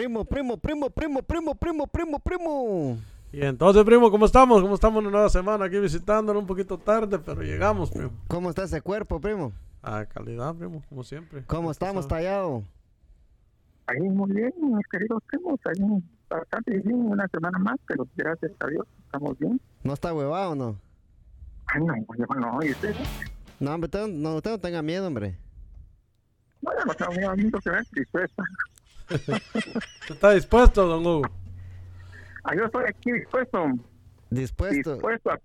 Primo, primo, primo, primo, primo, primo, primo, primo. Y entonces, primo, ¿cómo estamos? ¿Cómo estamos una nueva semana aquí visitándolo un poquito tarde, pero llegamos, primo. ¿Cómo está ese cuerpo, primo? A calidad, primo, como siempre. ¿Cómo estamos, tallado? Ahí muy bien, mis queridos primos, ahí bastante bien, una semana más, pero gracias a Dios estamos bien. ¿No está huevado o no? Ay, no, yo no, ¿y usted? No, hombre, usted no, usted no tenga miedo, hombre. No, yo no tengo miedo, amigo, que ven dispuesta. ¿Usted está dispuesto, don Hugo? Ah, yo estoy aquí dispuesto, Dispuesto, dispuesto a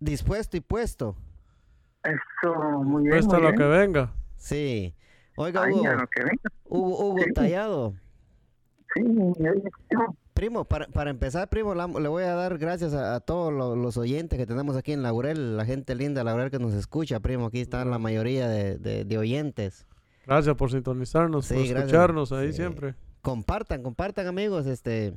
dispuesto y puesto. eso, muy bien, Dispuesto a muy lo bien. que venga. Sí. Oiga, Ay, Hugo, a lo que venga. Hugo, Hugo Sí. Tallado. Sí, Primo, para, para empezar, primo, la- le voy a dar gracias a, a todos lo- los oyentes que tenemos aquí en Laurel, la gente linda de Laurel que nos escucha, primo. Aquí están la mayoría de, de- de oyentes. Gracias por sintonizarnos, Sí, por gracias. escucharnos ahí Sí. siempre. Compartan, compartan, amigos, este,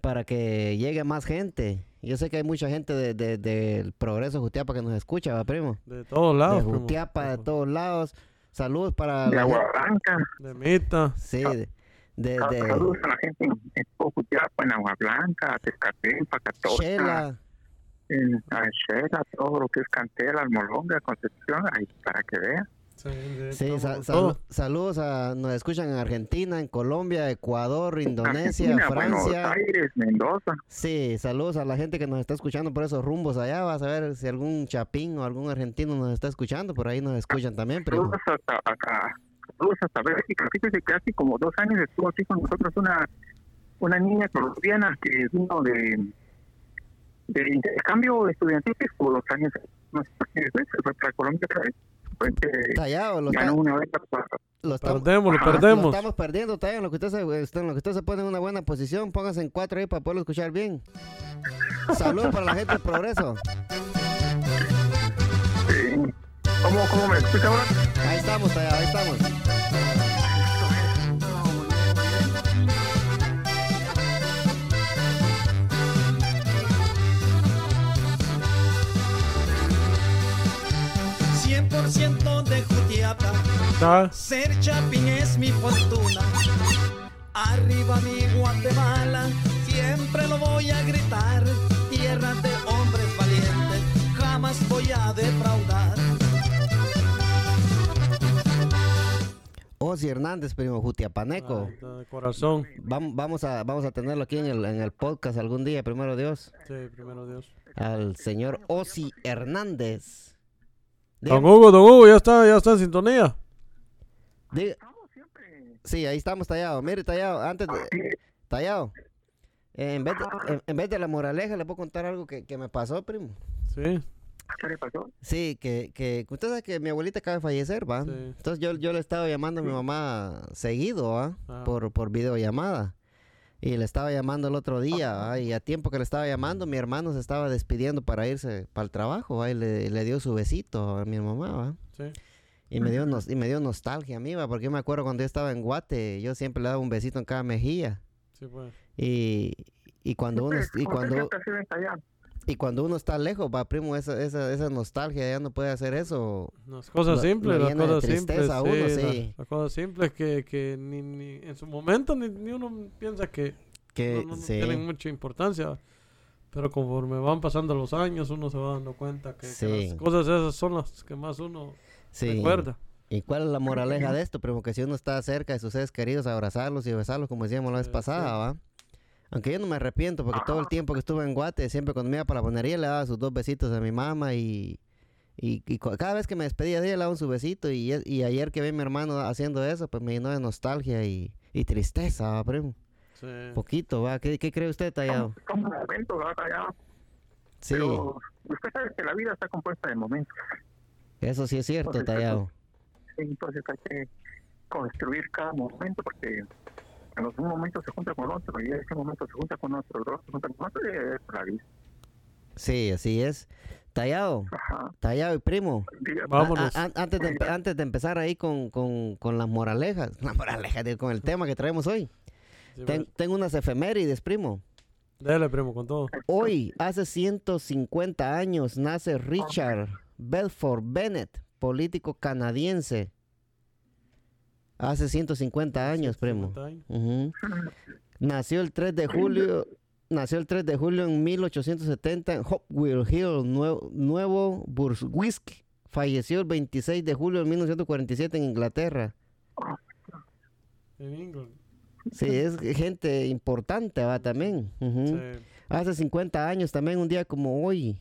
para que llegue más gente. Yo sé que hay mucha gente de- de- del Progreso Jutiapa que nos escucha, ¿va, primo? De todos lados, de primo. Jutiapa, de todos lados. Saludos para de la Agua Blanca. De Mita. Sí, de, de, de Saludos a la gente en en Cojutiapa, en Agua Blanca, Tezcatlipa, Catocha, Shela. en a Shela, todo lo que es Cantera, Almolonga, Concepción, ahí para que vean. Sí, salu- saludos a nos escuchan en Argentina, en Colombia, Ecuador, Indonesia, Argentina, Buenos Francia. Aires, Mendoza. Sí, saludos a la gente que nos está escuchando por esos rumbos allá. Vas a ver si algún chapín o algún argentino nos está escuchando, por ahí nos escuchan también, primo. Saludos hasta acá. Saludos hasta Bélgica. Fíjese que hace como dos años estuvo aquí con nosotros una una niña colombiana que vino de de intercambio estudiantil que estuvo dos años no sé, después se fue para Colombia otra vez. Que Tallado, lo, ganó está- una para lo estamos, Perdemos, lo Ajá, lo perdemos. estamos perdiendo, Tallado. Lo que usted se, este, en lo que usted se pone en una buena posición, póngase en cuatro ahí para poderlo escuchar bien. Saludos para la gente del progreso. Sí. ¿Cómo, ¿Cómo me explica ahora? Ahí estamos, Tallado, ahí estamos. Ser chapín es mi fortuna. Arriba mi Guatemala, siempre lo voy a gritar. Tierra de hombres valientes, jamás voy a defraudar. Osi Hernández, primo Jutiapaneco. ah, de corazón. Vamos, vamos, a, vamos a tenerlo aquí en el, en el podcast algún día, primero Dios. Sí, primero Dios. Al señor Osi Hernández. Don Hugo, don Hugo, ya está, ya está en sintonía. Diga- Estamos siempre. sí, ahí estamos tallado. Mire, tallado, antes de. Tallado. eh, En vez, de, en, en vez de la moraleja, le puedo contar algo que, que me pasó, primo. Sí, ¿Qué le pasó? Sí, que, que usted sabe que mi abuelita acaba de fallecer, ¿va? Sí. Entonces yo, yo le estaba llamando a mi mamá seguido, ¿va? Ah. Por, por videollamada. Y le estaba llamando el otro día, ¿va? Y a tiempo que le estaba llamando, mi hermano se estaba despidiendo para irse para el trabajo, ¿va? Y le, le dio su besito a mi mamá, ¿va? sí. Y me dio, nos- y me dio nostalgia a mí, ¿va? Porque yo me acuerdo cuando yo estaba en Guate, yo siempre le daba un besito en cada mejilla. Sí, pues. Y, y cuando uno, y ¿Cómo se cuando, siente así de allá? y cuando uno está lejos, va, primo, esa, esa, esa nostalgia, ya no puede hacer eso. Las cosas Lo- simples, las cosas simples. a uno, sí. Las cosas simples que, que ni, ni en su momento ni, ni uno piensa que Que, no, no- no sí. tienen mucha importancia. Pero conforme van pasando los años, uno se va dando cuenta que, que Sí. las cosas esas son las que más uno Sí. recuerda. ¿Y cuál es la moraleja de esto? Primo, que si uno está cerca de sus seres queridos, abrazarlos y besarlos, como decíamos la vez Sí, pasada. ¿va? Aunque yo no me arrepiento, porque todo el tiempo que estuve en Guate, siempre cuando me iba para la ponería, le daba sus dos besitos a mi mamá y, y, cada vez que me despedía de ella, le daba un su besito. Y, y ayer que vi a mi hermano haciendo eso, pues me llenó de nostalgia y, y tristeza, ¿va, primo. Sí. Poquito, ¿va? ¿Qué, qué cree usted, Tallado? Son momentos, ¿verdad? Allá. Sí, Pero usted sabe que la vida está compuesta de momentos. Eso sí es cierto, Tallado. Sí, Entonces hay que construir cada momento porque en un momento se junta con otro y ese momento se junta con otro, el otro se junta con otro y es la vida. Sí, así es. Tallado, Ajá. Tallado y primo. A- Vámonos. a- antes, de, antes de empezar ahí con, con, con las moralejas, la moraleja, digo, con el tema que traemos hoy, Sí, ten- pues. tengo unas efemérides, primo. Dele, primo, con todo. Hoy, hace 150 años, nace Richard Belfort Bennett, político canadiense. Hace 150 años, primo. 50 años. Ujú. Nació el 3 de julio, nació el 3 de julio en 1870 en Hopewell Hill, Nuevo, Nuevo Brunswick. Falleció el 26 de julio de 1947 en Inglaterra. En England. Sí, es gente importante, va también. Ujú. Sí. Hace 50 años también, un día como hoy,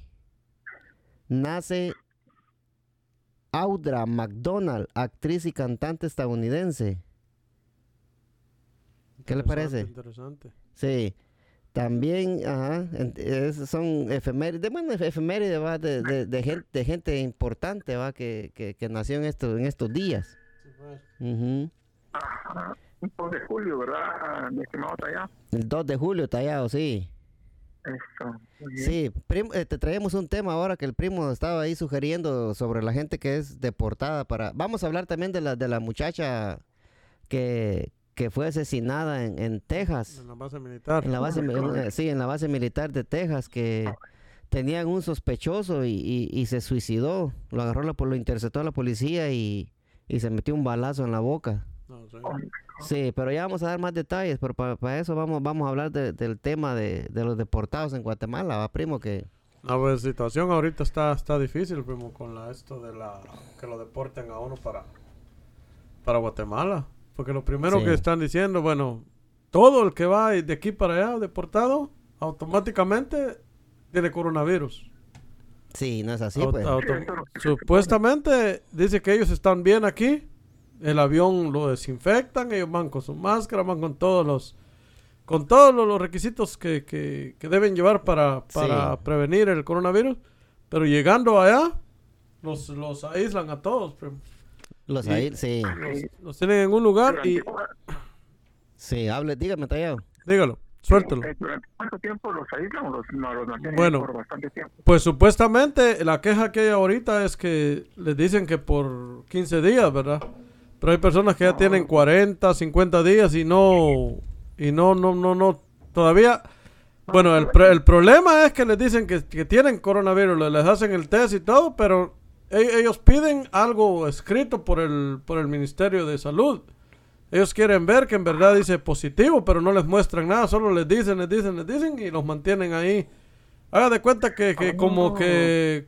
nace Audra McDonald, actriz y cantante estadounidense. ¿Qué le parece? Interesante. Sí. También, ajá, es- son efemérides, bueno, efe- efemérides, va, de, de, de gente, de gente importante, va, que, que, que nació en, estos en estos días. Sí, pues. Ajá. Un 2 de julio, ¿verdad, mi estimado Tallado? El 2 de julio, tallado, sí. Eso. muy bien. Sí, prim- eh, te traemos un tema ahora que el primo estaba ahí sugiriendo sobre la gente que es deportada para... Vamos a hablar también de la, de la muchacha que, que fue asesinada en, en Texas. En la base militar. En la base, mi- en- eh, sí, en la base militar de Texas, que tenían un sospechoso y, y- y se suicidó. Lo agarró, la, lo interceptó la policía y, y se metió un balazo en la boca. No, sí. Sí, pero ya vamos a dar más detalles, pero para, eso vamos, vamos a hablar de- del tema de, de los deportados en Guatemala, ¿va, primo? Que... La pues, situación ahorita está, está difícil, primo, con la, esto de la que lo deporten a uno para, para Guatemala. Porque lo primero Sí. que están diciendo, bueno, todo el que va de aquí para allá deportado, automáticamente tiene coronavirus. Sí, no es así, pues. supuestamente dice que ellos están bien aquí. El avión lo desinfectan, ellos van con su máscara, van con todos los con todos los, los requisitos que, que- que deben llevar para, para Sí. prevenir el coronavirus. Pero llegando allá, los, los aíslan a todos. primo. Los y- ahí, sí. Los, los tienen en un lugar y... Sí, hable, dígame, Tallado. Dígalo, suéltalo. eh, ¿Durante cuánto tiempo los aíslan o los, no, los mantienen Bueno. por bastante tiempo? Pues supuestamente la queja que hay ahorita es que les dicen que por 15 días, ¿verdad? Pero hay personas que ya tienen 40, 50 días y no, y no, no, no, no, todavía, bueno, el, el problema es que les dicen que, que tienen coronavirus, le- les hacen el test y todo, pero e- ellos piden algo escrito por el, por el Ministerio de Salud. Ellos quieren ver que en verdad dice positivo, pero no les muestran nada, solo les dicen, les dicen, les dicen y los mantienen ahí. Haga de cuenta que, que como que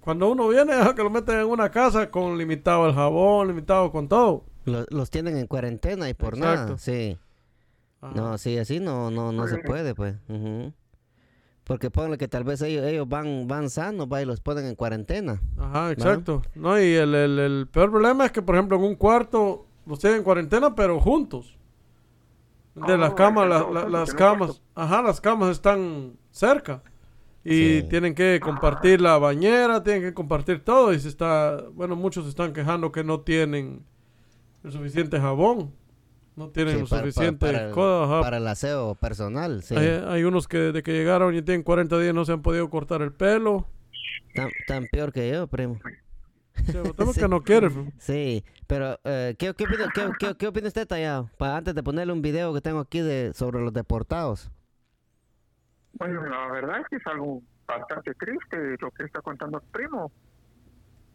cuando uno viene, ajá, que lo meten en una casa con limitado el jabón, limitado con todo. Lo- Los, tienen en cuarentena y por Exacto. nada, sí. Ajá. No, sí, así no, no, no se puede, pues. Porque ponle que tal vez ellos, ellos van, van sanos, va, y los ponen en cuarentena. Ajá, exacto. No, y el, el- el peor problema es que, por ejemplo, en un cuarto los tienen en cuarentena, pero juntos. De las Oh, camas, la- las camas, ajá, las camas están cerca. Y Sí. tienen que compartir la bañera, tienen que compartir todo. Y se está, bueno, muchos se están quejando que no tienen el suficiente jabón. No tienen Sí, para- suficiente para el-. Para el aseo personal, sí. Hay, hay unos que desde que llegaron y tienen 40 días no se han podido cortar el pelo. Tan, tan peor que yo, primo. Sí, Sí. que no quiere. Sí, pero eh, ¿qué, qué, opina, qué, qué- qué opina usted, Tallado? Para antes de ponerle un video que tengo aquí de sobre los deportados. Bueno, la verdad es que es algo bastante triste lo que está contando el primo.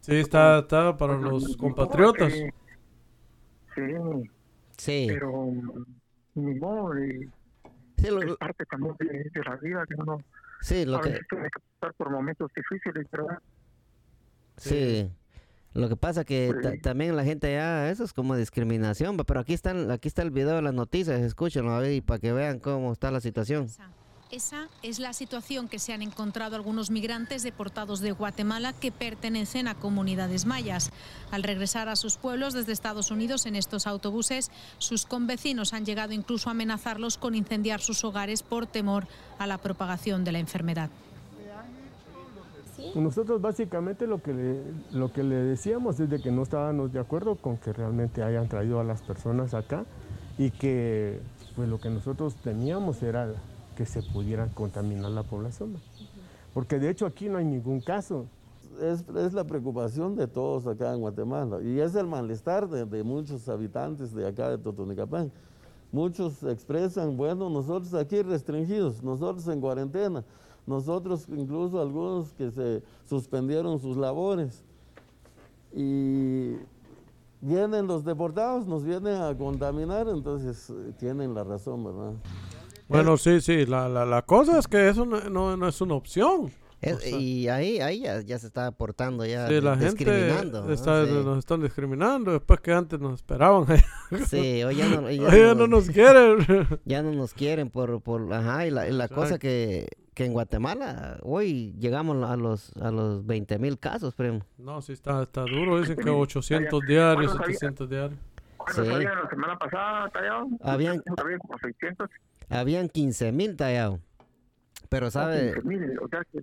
Sí, está, está para los compatriotas. Sí, sí, Sí, pero ni modo, y sí, lo, es parte también de, de la vida que uno sí, lo a que, veces tiene que pasar por momentos difíciles, ¿verdad? sí. Lo que pasa que Sí. también la gente ya, eso es como discriminación, pero aquí están, aquí está el video de las noticias, escúchenlo ahí para que vean cómo está la situación. Esa, es la situación que se han encontrado algunos migrantes deportados de Guatemala que pertenecen a comunidades mayas. Al regresar a sus pueblos desde Estados Unidos en estos autobuses, sus convecinos han llegado incluso a amenazarlos con incendiar sus hogares por temor a la propagación de la enfermedad. Nosotros básicamente lo que, le, lo que le decíamos es de que no estábamos de acuerdo con que realmente hayan traído a las personas acá y que pues lo que nosotros teníamos era que se pudiera contaminar la población. Porque de hecho aquí no hay ningún caso. es, es la preocupación de todos acá en Guatemala y es el malestar de, de muchos habitantes de acá de Totonicapán. Muchos expresan, bueno, nosotros aquí restringidos, nosotros en cuarentena, nosotros incluso algunos que se suspendieron sus labores. Y vienen los deportados, nos vienen a contaminar, entonces eh, tienen la razón, ¿verdad? Bueno, sí, sí. La, la, la cosa es que eso no, no, no es una opción. Es- O sea- y ahí, ahí ya, ya se está aportando, ya Sí, la gente discriminando. ¿no? está- Sí. nos están discriminando después que antes nos esperaban. Sí, hoy ya no, ya Hoy ya no no nos- nos quieren. ya no nos quieren por, por ajá, y la, y la cosa que, que en Guatemala hoy llegamos a los, a los 20 mil casos, primo. No, sí está, está duro. Dicen que Sí, 800 ya- diarios, bueno, sabía- 700 diarios. ¿Cuántos Sí. la semana pasada, Tallado? Habían- Habían como 600. Habían 15 mil tallados. Pero, ¿sabe? 15,000, o sea que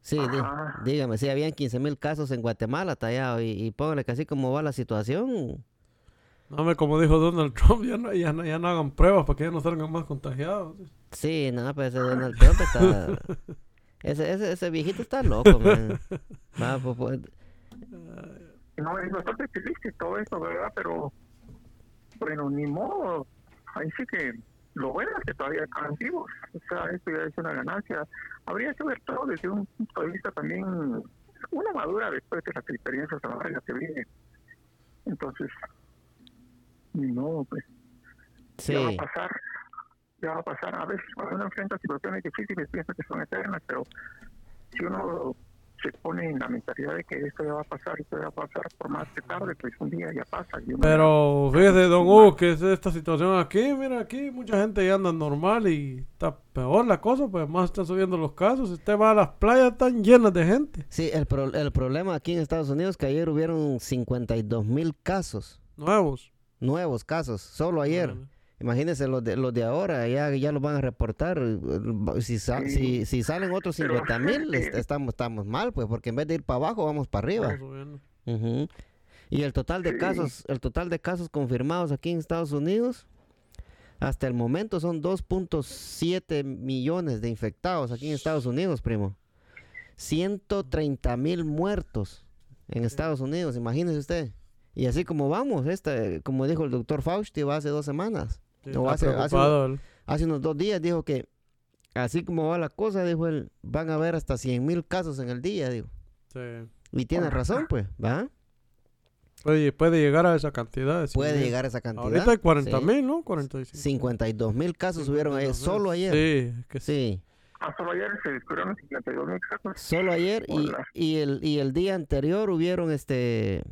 Sí, Ajá. dígame, sí, habían 15 mil casos en Guatemala tallados. Y, y póngale que así como va la situación, No, hombre, como dijo Donald Trump, ya no, ya, no, ya no hagan pruebas para que ya no salgan más contagiados. sí, nada, pues ese Donald Trump está... Ese, ese, ese viejito está loco, man. Va, pues, pues, no es bastante triste todo eso, ¿verdad? Pero, bueno, ni modo. Ahí sí que lo bueno es que todavía están vivos. O sea, esto ya es una ganancia. Habría que ver todo desde un punto de vista también, una madura después de las experiencias amargas que vienen. Entonces, modo, pues. Ya va sí. a pasar, ya va a pasar. A veces cuando uno enfrenta situaciones difíciles piensa que son eternas, pero si uno se pone en la mentalidad de que esto ya va a pasar, esto ya va a pasar por más que tarde, pues un día ya pasa. y Pero fíjese, don Hugo, que es esta situación aquí, mira, aquí mucha gente ya anda normal y está peor la cosa, pues más están subiendo los casos. Usted va a las playas, están llenas de gente. Sí, el, pro- el problema aquí en Estados Unidos es que ayer hubieron 52 mil casos, Nuevos. nuevos casos, solo ayer. Imagínense los de, los de ahora, ya, ya los van a reportar. eh, Si, sa- Sí. si, si salen otros Pero 50 mil, estamos, estamos mal, pues, porque en vez de ir para abajo, vamos para arriba. Ujú. Y el total de Sí. casos, el total de casos confirmados aquí en Estados Unidos, hasta el momento son 2.7 millones de infectados aquí en Estados Unidos, primo. 130 mil muertos en Estados Unidos, imagínese usted. Y así como vamos, este, como dijo el doctor Fauci, va hace dos semanas. Sí, hace- unos dos días dijo que así como va la cosa, dijo él, van a haber hasta 100 mil casos en el día, digo. Sí. Y tiene razón, pues, ¿va? Puede, puede llegar a esa cantidad. Puede mil. llegar a esa cantidad. Ahorita hay 40 sí. mil, ¿no? 45. 52 mil casos subieron ayer, 52,000. solo ayer. Sí, que sí. Sí, Ah, solo ayer se descubrieron 52 mil casos. solo ayer y el, y el día anterior hubieron este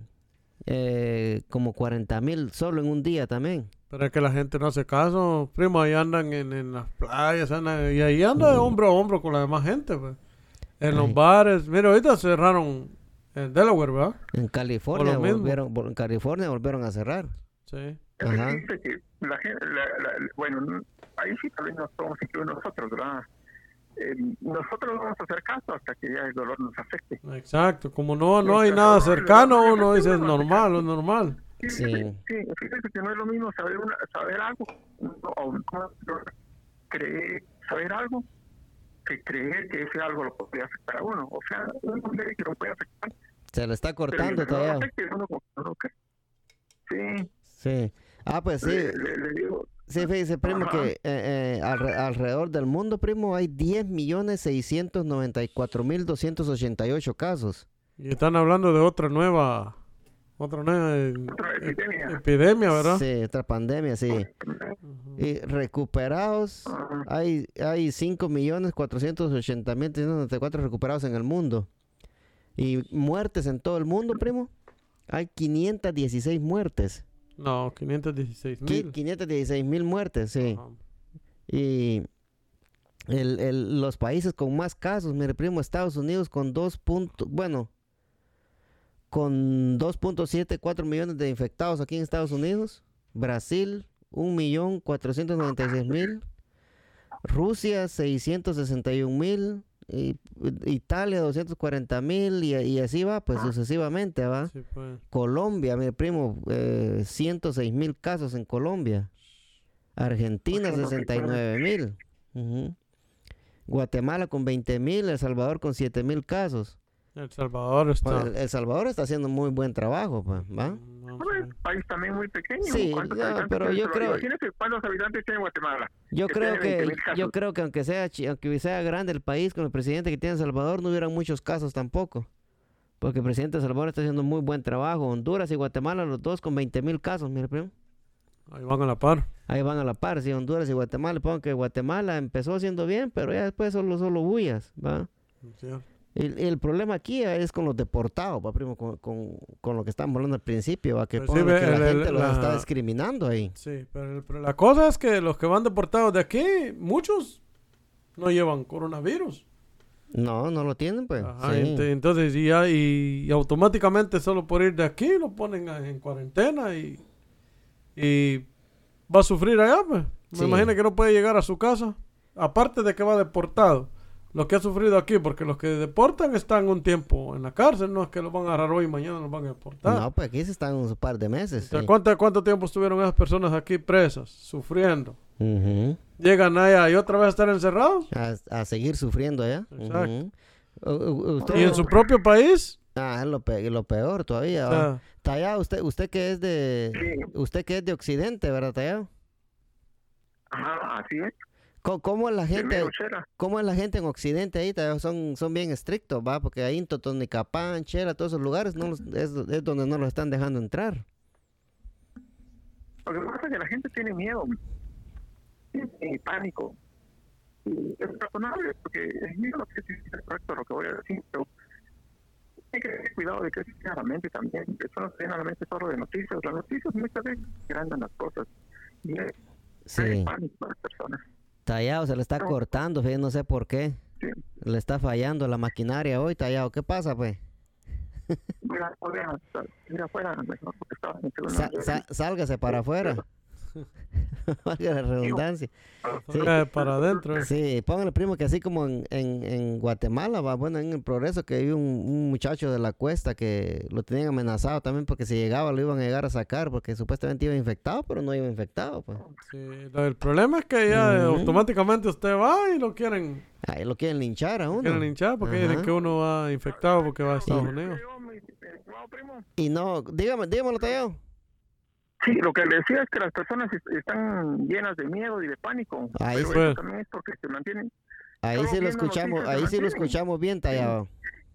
eh, como 40 mil solo en un día también. Pero es que la gente no hace caso. Primo, ahí andan en, en las playas, andan- y ahí anda de hombro a hombro con la demás gente, pues. En los bares. Mira, ahorita cerraron en Delaware, ¿verdad? En California volvieron, vol- en California volvieron a cerrar. Sí. Ajá. dice que la gente, la- la- bueno, ahí sí nos podemos incluir nosotros, ¿verdad? Eh, nosotros no vamos a hacer caso hasta que ya el dolor nos afecte. Exacto. Como no, no hay nada cercano, uno dice es normal, es normal. Sí, Sí. sí, fíjese que no es lo mismo saber una, saber algo no, o no, creer, saber algo que creer que ese algo lo podría afectar a uno. O sea, uno cree que lo puede afectar, Se le está cortando todavía. Sí, Sí. Ah, pues sí. le, le- le digo, Sí, fíjese, primo, Ajá. que eh, eh, alre- alrededor del mundo, primo, hay 10 millones 694 mil 288 casos. Y están hablando de otra nueva, otra nueva eh, Otra epidemia. epidemia, ¿verdad? Sí, otra pandemia, sí. Y recuperados, hay, hay 5 millones 480 mil 394 recuperados en el mundo. Y muertes en todo el mundo, primo, hay 516 muertes. No, 516 Qui- mil. 516 mil muertes, sí. Ajá. Y el, el- los países con más casos, mire primo, Estados Unidos con 2 puntos, bueno, con 2.74 millones de infectados aquí en Estados Unidos, Brasil 1.496.000, Rusia 661.000, y, Italia 240.000 y, y así va, pues sucesivamente va. Sí, pues. Colombia, mi primo, eh, 106 mil casos en Colombia. Argentina, Pues, 69 mil. Guatemala con 20 mil. El Salvador con 7 mil casos. El Salvador Pues, está. el, El Salvador está haciendo muy buen trabajo, pues, ¿va? No, Bueno, es un país también muy pequeño. Sí, ¿Cuántos no, habitantes pero tiene yo creo- cuántos habitantes tiene Guatemala. Yo que creo que 20,000 casos. yo creo que aunque sea chi- aunque sea grande el país con el presidente que tiene El Salvador no hubieran muchos casos tampoco. Porque el presidente de Salvador está haciendo muy buen trabajo. Honduras y Guatemala, los dos con 20 mil casos, mire, primo. Ahí van a la par. Ahí van a la par, sí, Honduras y Guatemala. Pongan que Guatemala empezó haciendo bien, pero ya después solo, solo bullas, ¿va? Sí. El, el problema aquí es con los deportados, ¿va, primo? Con, con, con lo que estábamos hablando al principio, ¿va? Que, Pues sí, que la el- el- gente los la- está discriminando ahí. Sí, pero, el- pero la cosa es que los que van deportados de aquí, muchos no llevan coronavirus. No, no lo tienen, pues. Ajá, sí. ent- entonces y ya y, y automáticamente solo por ir de aquí lo ponen en cuarentena y, y va a sufrir allá, pues. Me Sí. imagino que no puede llegar a su casa. Aparte de que va deportado. Lo que ha sufrido aquí, porque los que deportan están un tiempo en la cárcel, no es que los van a agarrar hoy y mañana los van a deportar. No, pues aquí se están un par de meses. Sí. ¿cuánto, ¿Cuánto tiempo estuvieron esas personas aquí presas, sufriendo? Llegan allá y otra vez a estar encerrados. a, a seguir sufriendo allá. Exacto. Usted- Y en su propio país, Ah, es lo, pe- lo peor todavía. Tallado, usted, usted que es de, Sí. usted que es de Occidente, ¿verdad, Tallado? Ajá, así es. ¿Cómo, es la gente, cómo es la gente en Occidente ahí? Son, son bien estrictos, va, porque ahí en Totonicapán, Chela, todos esos lugares no los- es, es donde no los están dejando entrar. Lo que pasa es que la gente tiene miedo, tiene pánico. Y es razonable, porque yo no sé si es correcto lo que voy a decir, pero hay que tener cuidado de que se a la mente también. Eso no se viene a la mente solo de noticias. Las noticias muchas veces grandan las cosas. Y es Sí. pánico a las personas. Tallado, se le está No. cortando, fíjate, no sé por qué. Sí. Le está fallando la maquinaria hoy, Tallado. ¿Qué pasa, pues? Mira, ir afuera mejor porque estaba en el segundo Sa- nivel. sa- sálgase para afuera. Valga la redundancia. Sí. eh, para adentro. Sí, póngale primo que así como en, en, en Guatemala, va, bueno, en el progreso que hay un, un muchacho de la cuesta que lo tenían amenazado también porque si llegaba lo iban a llegar a sacar porque supuestamente iba infectado, pero no iba infectado, pues. Sí, el problema es que ya automáticamente usted va y lo quieren, Ahí lo quieren linchar a uno. quieren linchar porque dicen que uno va infectado porque va a Estados Unidos. Estimado primo, Y no, dígame, dígamelo, Tallado. Sí, lo que le decía es que las personas est- están llenas de miedo y de pánico. Ahí pero sí. también es porque se mantienen. Ahí sí lo escuchamos, ahí se sí lo escuchamos bien, Tallado.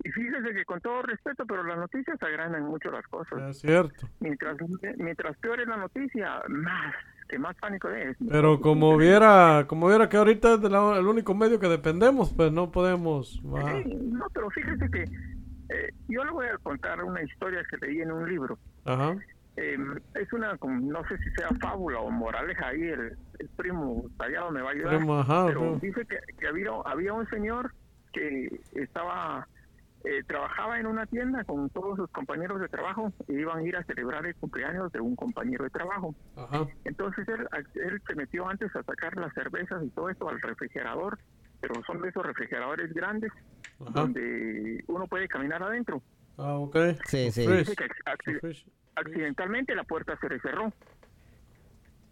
Y fíjese que con todo respeto, pero las noticias agrandan mucho las cosas. Es cierto. Mientras mientras peor es la noticia, más que más pánico es. Pero como viera, como viera que ahorita es la- el único medio que dependemos, pues no podemos. va. Sí, no, pero fíjese que eh, yo le voy a contar una historia que leí en un libro. Ajá. Eh, es una, no sé si sea fábula o moraleja ahí, el, el primo tallado me va a ayudar. Primo, ajá, pero primo. dice que, que había, había un señor que estaba, eh, trabajaba en una tienda con todos sus compañeros de trabajo y iban a ir a celebrar el cumpleaños de un compañero de trabajo. Ajá. Entonces él, él se metió antes a sacar las cervezas y todo esto al refrigerador, pero son de esos refrigeradores grandes Ajá. donde uno puede caminar adentro. Ah, ok. Sí, sí. Accidentalmente la puerta se le cerró.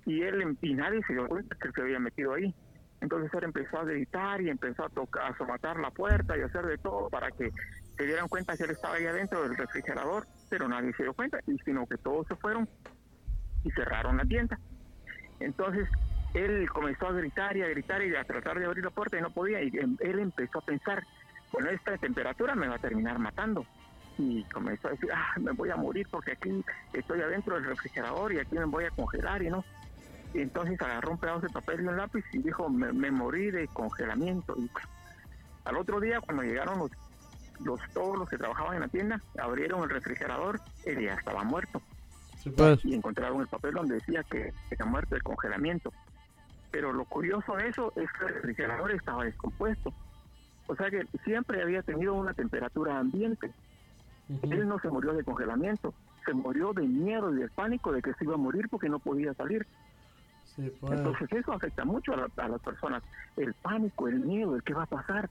Y él y nadie se dio cuenta que él se había metido ahí. Entonces él empezó a gritar y empezó a tocar a somatar la puerta y a hacer de todo para que se dieran cuenta que él estaba ahí adentro del refrigerador pero nadie se dio cuenta y sino que todos se fueron y cerraron la tienda. Entonces él comenzó a gritar y a gritar y a tratar de abrir la puerta y no podía y em- él empezó a pensar bueno esta temperatura me va a terminar matando y comenzó a decir, ah, me voy a morir porque aquí estoy adentro del refrigerador y aquí me voy a congelar y no. Y entonces agarró un pedazo de papel y un lápiz y dijo, me, me morí de congelamiento. Y al otro día, cuando llegaron los, los todos los que trabajaban en la tienda, abrieron el refrigerador, él ya estaba muerto. Sí, pues. Y encontraron el papel donde decía que estaba muerto de congelamiento. Pero lo curioso de eso es que el refrigerador estaba descompuesto. O sea que siempre había tenido una temperatura ambiente. Él no se murió de congelamiento, se murió de miedo y de pánico de que se iba a morir porque no podía salir. Sí, pues. Entonces eso afecta mucho a, la- a las personas. El pánico, el miedo, el qué va a pasar.